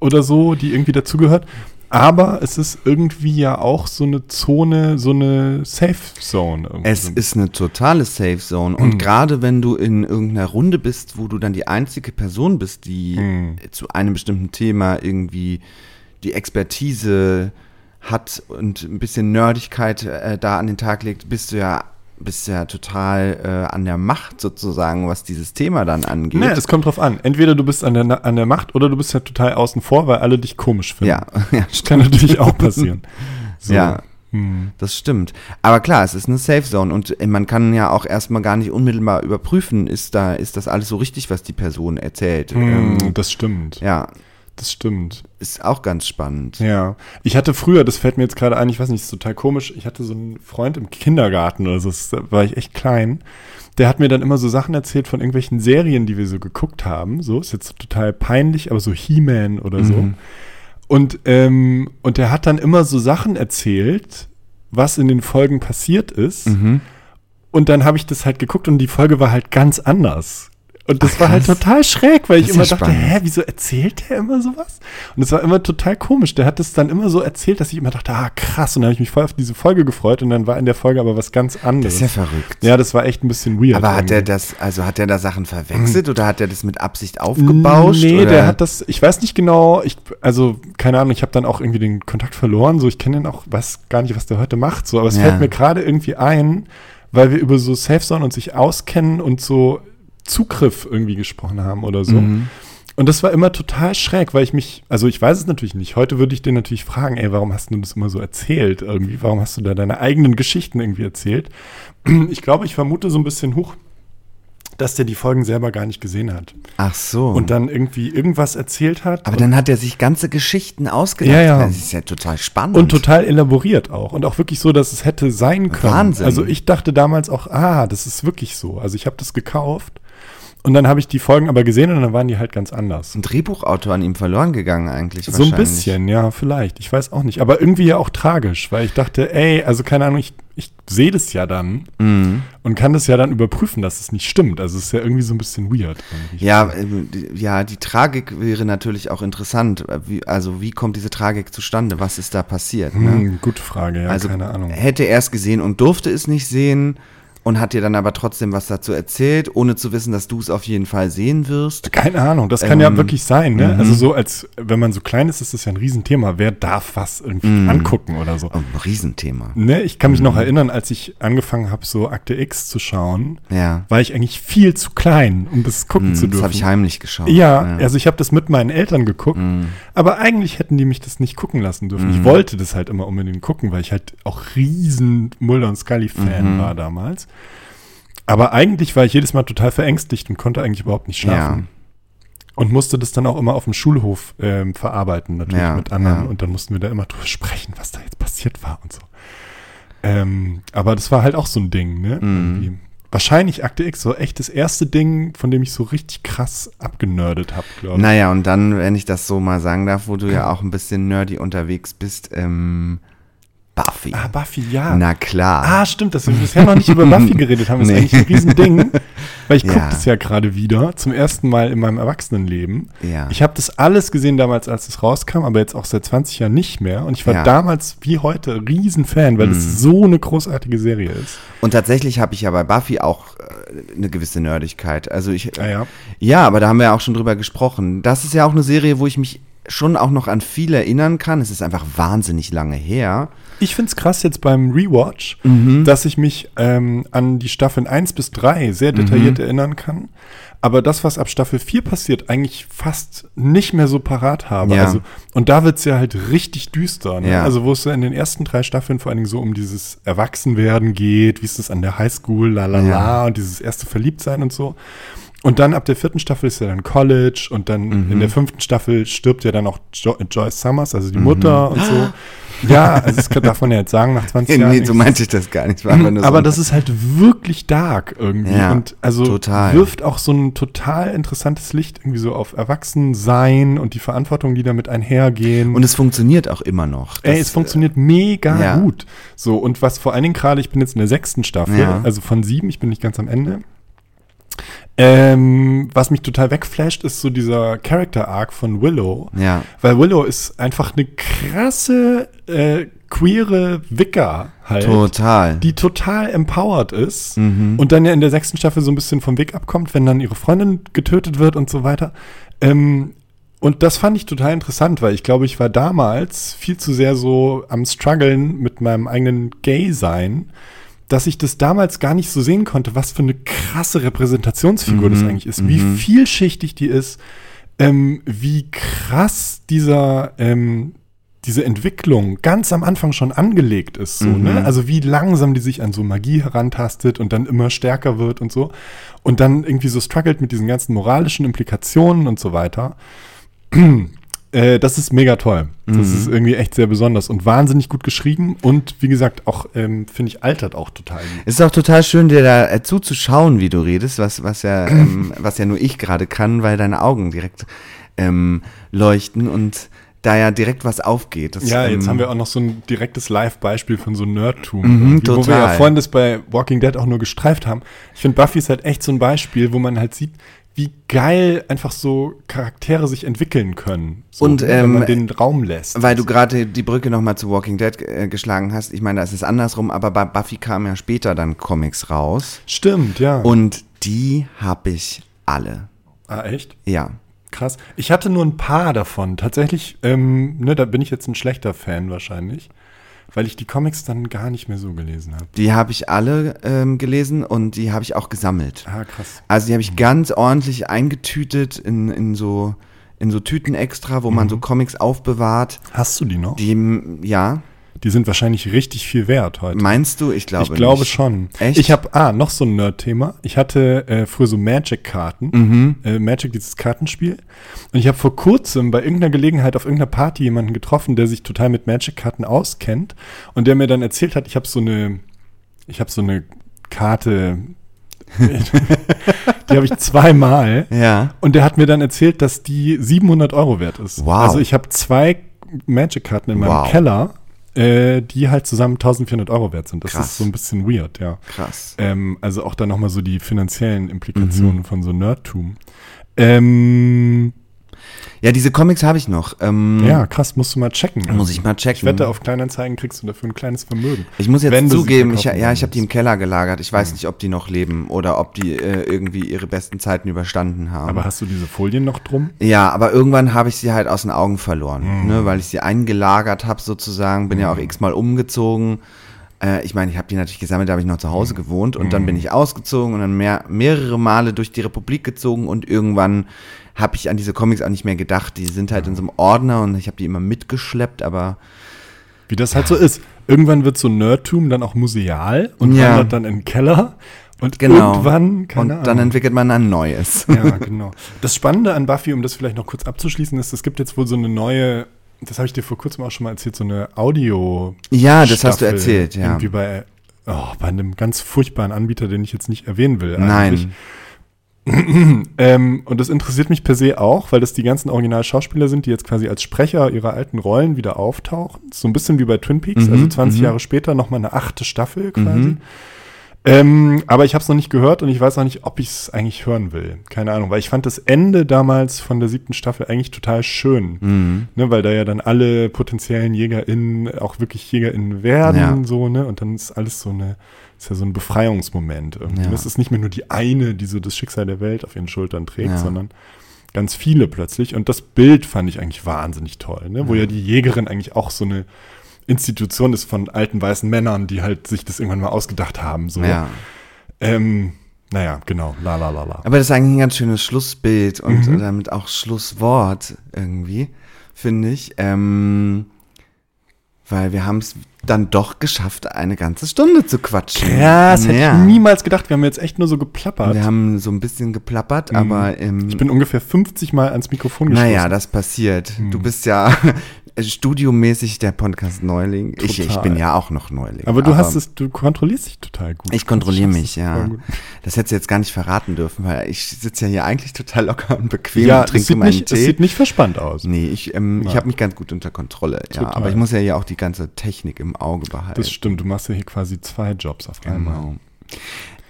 oder so, die irgendwie dazugehört. Aber es ist irgendwie ja auch so eine Zone, so eine Safe Zone. irgendwie. Es ist eine totale Safe Zone. Und Mhm. gerade wenn du in irgendeiner Runde bist, wo du dann die einzige Person bist, die Mhm. zu einem bestimmten Thema irgendwie die Expertise hat und ein bisschen Nerdigkeit äh, da an den Tag legt, bist du ja, bist ja total äh, an der Macht sozusagen, was dieses Thema dann angeht. Ne, es kommt drauf an. Entweder du bist an der, Na- an der Macht oder du bist ja total außen vor, weil alle dich komisch finden. ja, ja, Das kann natürlich auch passieren. So. Ja. Hm. Das stimmt. Aber klar, es ist eine Safe Zone und äh, man kann ja auch erstmal gar nicht unmittelbar überprüfen, ist da, ist das alles so richtig, was die Person erzählt. Hm, Ähm, das stimmt. ja, Das stimmt. ist auch ganz spannend. Ja, ich hatte früher, das fällt mir jetzt gerade ein, ich weiß nicht, ist total komisch, ich hatte so einen Freund im Kindergarten oder so, da war ich echt klein. Der hat mir dann immer so Sachen erzählt von irgendwelchen Serien, die wir so geguckt haben. So, ist jetzt total peinlich, aber so He-Man oder so. Mhm. Und, ähm, und der hat dann immer so Sachen erzählt, was in den Folgen passiert ist. Mhm. Und dann habe ich das halt geguckt und die Folge war halt ganz anders. Und das Ach, war halt total schräg, weil ich Das immer dachte, spannend. hä, wieso erzählt der immer sowas? Und es war immer total komisch. Der hat das dann immer so erzählt, dass ich immer dachte, ah, krass. Und dann habe ich mich voll auf diese Folge gefreut und dann war in der Folge aber was ganz Das anderes. ist ja verrückt. ja, das war echt ein bisschen weird. Aber hat der irgendwie. das, also hat der da Sachen verwechselt oder hat der das mit Absicht aufgebauscht? Nee, oder? der hat das, ich weiß nicht genau, ich, also keine Ahnung, ich habe dann auch irgendwie den Kontakt verloren, so ich kenne den auch, weiß gar nicht, was der heute macht, so, aber es Ja. fällt mir gerade irgendwie ein, weil wir über so Safe Zone und sich auskennen und so Zugriff irgendwie gesprochen haben oder so. Mhm. Und das war immer total schräg, weil ich mich, also ich weiß es natürlich nicht. Heute würde ich den natürlich fragen, ey, warum hast du das immer so erzählt irgendwie? Warum hast du da deine eigenen Geschichten irgendwie erzählt? Ich glaube, ich vermute so ein bisschen hoch, dass der die Folgen selber gar nicht gesehen hat Ach so. und dann irgendwie irgendwas erzählt hat. aber dann hat er sich ganze Geschichten ausgedacht. Ja, ja. Das ist ja total spannend. und total elaboriert auch. Und auch wirklich so, dass es hätte sein können. Wahnsinn. Also ich dachte damals auch, ah, das ist wirklich so. Also ich habe das gekauft Und dann habe ich die Folgen aber gesehen und dann waren die halt ganz anders. Ein Drehbuchautor an ihm verloren gegangen eigentlich. So ein bisschen, ja, vielleicht. Ich weiß auch nicht. Aber irgendwie ja auch tragisch, weil ich dachte, ey, also keine Ahnung, ich, ich sehe das ja dann Mhm. und kann das ja dann überprüfen, dass es nicht stimmt. Also es ist ja irgendwie so ein bisschen weird. Ja, ähm, die- ja, die Tragik wäre natürlich auch interessant. Wie, also wie kommt diese Tragik zustande? Was ist da passiert? Ne? Hm, gute Frage, ja, also keine Ahnung. hätte er es gesehen und durfte es nicht sehen und hat dir dann aber trotzdem was dazu erzählt, ohne zu wissen, dass du es auf jeden Fall sehen wirst. Keine Ahnung, das kann ja Ähm, wirklich sein, ne? Also so als, wenn man so klein ist, ist das ja ein Riesenthema. Wer darf was irgendwie angucken oder so? Oh, ein Riesenthema. Ne, ich kann mich Mhm. noch erinnern, als ich angefangen habe, so Akte X zu schauen, Ja. war ich eigentlich viel zu klein, um das gucken Hm, zu das dürfen. habe ich heimlich geschaut. ja, also ich habe das mit meinen Eltern geguckt, Mhm. aber eigentlich hätten die mich das nicht gucken lassen dürfen. Ich wollte das halt immer unbedingt gucken, weil ich halt auch riesen Mulder und Scully-Fan Mhm. war damals. Aber eigentlich war ich jedes Mal total verängstigt und konnte eigentlich überhaupt nicht schlafen. Und musste das dann auch immer auf dem Schulhof ähm, verarbeiten, natürlich Ja, mit anderen. ja. Und dann mussten wir da immer drüber sprechen, was da jetzt passiert war und so. Ähm, aber das war halt auch so ein Ding, ne? Mhm. Wahrscheinlich Akte X, so echt das erste Ding, von dem ich so richtig krass abgenördet habe, glaube ich. Naja, und dann, wenn ich das so mal sagen darf, wo du ja auch ein bisschen nerdy unterwegs bist, ähm, Buffy. Ah, Buffy, ja. Na klar. Ah, stimmt, dass wir bisher noch nicht über Buffy geredet haben, ist Nee. eigentlich ein Riesending. Weil ich gucke Ja. das ja gerade wieder, zum ersten Mal in meinem Erwachsenenleben. Ja. Ich habe das alles gesehen damals, als es rauskam, aber jetzt auch seit 20 Jahren nicht mehr. Und ich war Ja. Mhm. damals wie heute Riesenfan, weil es so eine großartige Serie ist. Und tatsächlich habe ich ja bei Buffy auch äh, eine gewisse Nerdigkeit. Also ich, Ah, ja. ja, aber da haben wir ja auch schon drüber gesprochen. Das ist ja auch eine Serie, wo ich mich schon auch noch an viel erinnern kann. Es ist einfach wahnsinnig lange her. Ich finde es krass jetzt beim Rewatch, Mhm. dass ich mich ähm, an die Staffeln 1 bis 3 sehr Mhm. detailliert erinnern kann. Aber das, was ab Staffel 4 passiert, eigentlich fast nicht mehr so parat habe. Ja. Also, und da wird es ja halt richtig düster. Ne? Ja. Also wo es ja in den ersten drei Staffeln vor allen Dingen so um dieses Erwachsenwerden geht, wie ist es an der Highschool, la la la, und dieses erste Verliebtsein und so. Und dann ab der vierten Staffel ist ja dann College und dann Mhm. in der fünften Staffel stirbt ja dann auch jo Joyce Summers, also die Mhm. Mutter und so. Ja, also das kann, darf man ja jetzt sagen nach 20 Jahren. nee, so meinte ich das gar nicht. So aber ein- das ist halt wirklich dark irgendwie Ja, und also total. wirft auch so ein total interessantes Licht irgendwie so auf Erwachsensein und die Verantwortung, die damit einhergehen. und es funktioniert auch immer noch. Ey, Das, es funktioniert mega ja. gut. So, und was vor allen Dingen gerade, ich bin jetzt in der sechsten Staffel, Ja. also von sieben, ich bin nicht ganz am Ende. Ähm, was mich total wegflasht, ist so dieser Character-Arc von Willow. Ja. Weil Willow ist einfach eine krasse, äh, queere Wicker halt. Total. Die total empowered ist Mhm. und dann ja in der sechsten Staffel so ein bisschen vom Weg abkommt, wenn dann ihre Freundin getötet wird und so weiter. Ähm, und das fand ich total interessant, weil ich glaube, ich war damals viel zu sehr so am struggeln mit meinem eigenen Gay-Sein, dass ich das damals gar nicht so sehen konnte, was für eine krasse Repräsentationsfigur das eigentlich ist, wie vielschichtig die ist, ähm, wie krass dieser ähm, diese Entwicklung ganz am Anfang schon angelegt ist, so, ne? Also wie langsam die sich an so Magie herantastet und dann immer stärker wird und so. Und dann irgendwie so struggelt mit diesen ganzen moralischen Implikationen und so weiter. Äh, das ist mega toll. Das ist irgendwie echt sehr besonders und wahnsinnig gut geschrieben und wie gesagt, auch, ähm, finde ich, altert auch total. Es ist auch total schön, dir da äh, zuzuschauen, wie du redest, was, was, ja, ähm, was ja nur ich gerade kann, weil deine Augen direkt ähm, leuchten und da ja direkt was aufgeht. Das, Ja, jetzt ähm, haben wir auch noch so ein direktes Live-Beispiel von so Nerdtum. Mhm, Wo wir ja vorhin das bei Walking Dead auch nur gestreift haben. Ich finde, Buffy ist halt echt so ein Beispiel, wo man halt sieht, wie geil einfach so Charaktere sich entwickeln können. So, Und, ne, wenn man ähm, den Raum lässt. Weil du gerade die Brücke nochmal zu Walking Dead äh, geschlagen hast. Ich meine, das ist andersrum, aber bei Buffy kamen ja später dann Comics raus. Stimmt, ja. Und die habe ich alle. ah, echt? Ja. Krass. Ich hatte nur ein paar davon. Tatsächlich, ähm, ne, da bin ich jetzt ein schlechter Fan wahrscheinlich, weil ich die Comics dann gar nicht mehr so gelesen habe. Die habe ich alle ähm, gelesen und die habe ich auch gesammelt. Ah, krass. Also die habe ich ganz ordentlich eingetütet in, in so in so Tüten extra, wo man so Comics aufbewahrt. Hast du die noch? Die, ja, Die sind wahrscheinlich richtig viel wert heute. meinst du? Ich glaube ich glaube nicht. schon. Echt? Ich habe, ah, noch so ein Nerd-Thema. Ich hatte äh, früher so Magic-Karten. Mhm. Äh, Magic, dieses Kartenspiel. Und ich habe vor kurzem bei irgendeiner Gelegenheit auf irgendeiner Party jemanden getroffen, der sich total mit Magic-Karten auskennt. Und der mir dann erzählt hat, ich habe so eine, ich habe so eine Karte. Die habe ich zweimal. Ja. Und der hat mir dann erzählt, dass die 700 Euro wert ist. Wow. Also ich habe zwei Magic-Karten in meinem Wow. Keller, äh, die halt zusammen 1400 Euro wert sind. Das Krass. ist so ein bisschen weird, ja. Krass. Ähm, also auch dann nochmal so die finanziellen Implikationen Mhm. von so Nerdtum. Ähm, Ja, diese Comics habe ich noch. Ähm, ja, krass, musst du mal checken. Muss ich mal checken. Ich wette, auf Kleinanzeigen kriegst du dafür ein kleines Vermögen. Ich muss jetzt zugeben, ich, ja, ich habe die im. Keller gelagert. Ich weiß nicht, ob die noch leben oder ob die äh, irgendwie ihre besten Zeiten überstanden haben. Aber hast du diese Folien noch drum? ja, aber irgendwann habe ich sie halt aus den Augen verloren, Mhm. ne, weil ich sie eingelagert habe sozusagen. Bin ja auch x-mal umgezogen. Äh, ich meine, ich habe die natürlich gesammelt, da habe ich noch zu Mhm. Hause gewohnt und dann bin ich ausgezogen und dann mehr, mehrere Male durch die Republik gezogen und irgendwann habe ich an diese Comics auch nicht mehr gedacht. Die sind halt in so einem Ordner und ich habe die immer mitgeschleppt, aber Wie das halt so ist. Irgendwann wird so Nerdtum dann auch museal und Ja. wandert dann in den Keller. Und genau. irgendwann, keine und Ahnung. dann entwickelt man ein neues. Ja, genau. Das Spannende an Buffy, um das vielleicht noch kurz abzuschließen, ist, es gibt jetzt wohl so eine neue, das habe ich dir vor kurzem auch schon mal erzählt, so eine Audio. Ja, das hast du erzählt, ja. Irgendwie bei, oh, bei einem ganz furchtbaren Anbieter, den ich jetzt nicht erwähnen will. eigentlich. Nein. Ähm, und das interessiert mich per se auch, weil das die ganzen Original-Schauspieler sind, die jetzt quasi als Sprecher ihrer alten Rollen wieder auftauchen. So ein bisschen wie bei Twin Peaks, Mhm, also 20 mhm. Jahre später nochmal eine achte Staffel quasi. Ähm, aber ich habe es noch nicht gehört und ich weiß auch nicht, ob ich es eigentlich hören will. Keine Ahnung, weil ich fand das Ende damals von der siebten Staffel eigentlich total schön. Mhm. Ne, weil da ja dann alle potenziellen JägerInnen auch wirklich JägerInnen werden, Ja. so, ne? Und dann ist alles so eine, ist ja so ein Befreiungsmoment irgendwie. Ja. Das ist nicht mehr nur die eine, die so das Schicksal der Welt auf ihren Schultern trägt, Ja. sondern ganz viele plötzlich. Und das Bild fand ich eigentlich wahnsinnig toll, ne? Wo ja die Jägerin eigentlich auch so eine Institution ist von alten weißen Männern, die halt sich das irgendwann mal ausgedacht haben. So. Ja. Ähm, naja, genau. La la la la. Aber das ist eigentlich ein ganz schönes Schlussbild und Mhm. damit auch Schlusswort irgendwie, finde ich. Ähm, weil wir haben es dann doch geschafft, eine ganze Stunde zu quatschen. Krass, hätte ja. ich niemals gedacht. Wir haben jetzt echt nur so geplappert. Wir haben so ein bisschen geplappert, Mhm. aber ähm, Ich bin ungefähr 50 Mal ans Mikrofon gestoßen. naja, das passiert. Hm. Du bist ja studiomäßig der Podcast-Neuling. Ich, ich Total. bin ja auch noch Neuling. aber du hast es, du kontrollierst dich total gut. Ich kontrolliere mich, ja. Das hättest du jetzt gar nicht verraten dürfen, weil ich sitze ja hier eigentlich total locker und bequem Ja, und es trinke sieht, meinen nicht, es Tee. sieht nicht verspannt aus. Nee, ich, ähm, ich Ja. habe mich ganz gut unter Kontrolle. Ja, aber ich muss ja hier auch die ganze Technik im Auge behalten. Das stimmt, du machst ja hier quasi zwei Jobs auf einmal. Genau.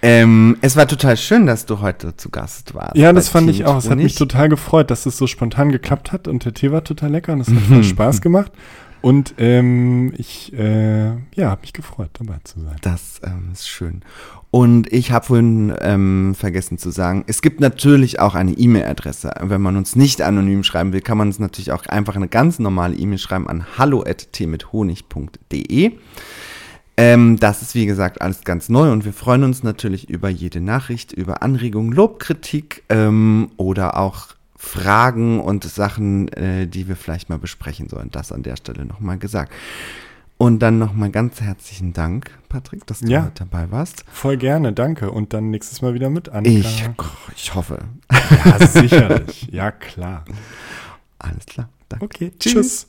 Ähm, es war total schön, dass du heute zu Gast warst. Ja, das fand Team ich auch. Es hat mich total gefreut, dass es so spontan geklappt hat und der Tee war total lecker und es hat Mhm. voll Spaß gemacht. Und ähm, ich äh, ja, habe mich gefreut, dabei zu sein. Das ähm, ist schön. Und ich habe vorhin ähm, vergessen zu sagen, es gibt natürlich auch eine E-Mail-Adresse. Wenn man uns nicht anonym schreiben will, kann man uns natürlich auch einfach eine ganz normale E-Mail schreiben an hallo.tmithonig.de. Ähm, das ist wie gesagt alles ganz neu und wir freuen uns natürlich über jede Nachricht, über Anregungen, Lobkritik ähm, oder auch Fragen und Sachen, äh, die wir vielleicht mal besprechen sollen. Das an der Stelle nochmal gesagt. Und dann nochmal ganz herzlichen Dank, Patrick, dass du Ja. heute dabei warst. Voll gerne, danke. Und dann nächstes Mal wieder mit Annika. Ich, ich hoffe. Ja, sicherlich. Ja, klar. Alles klar. Danke. Okay, tschüss.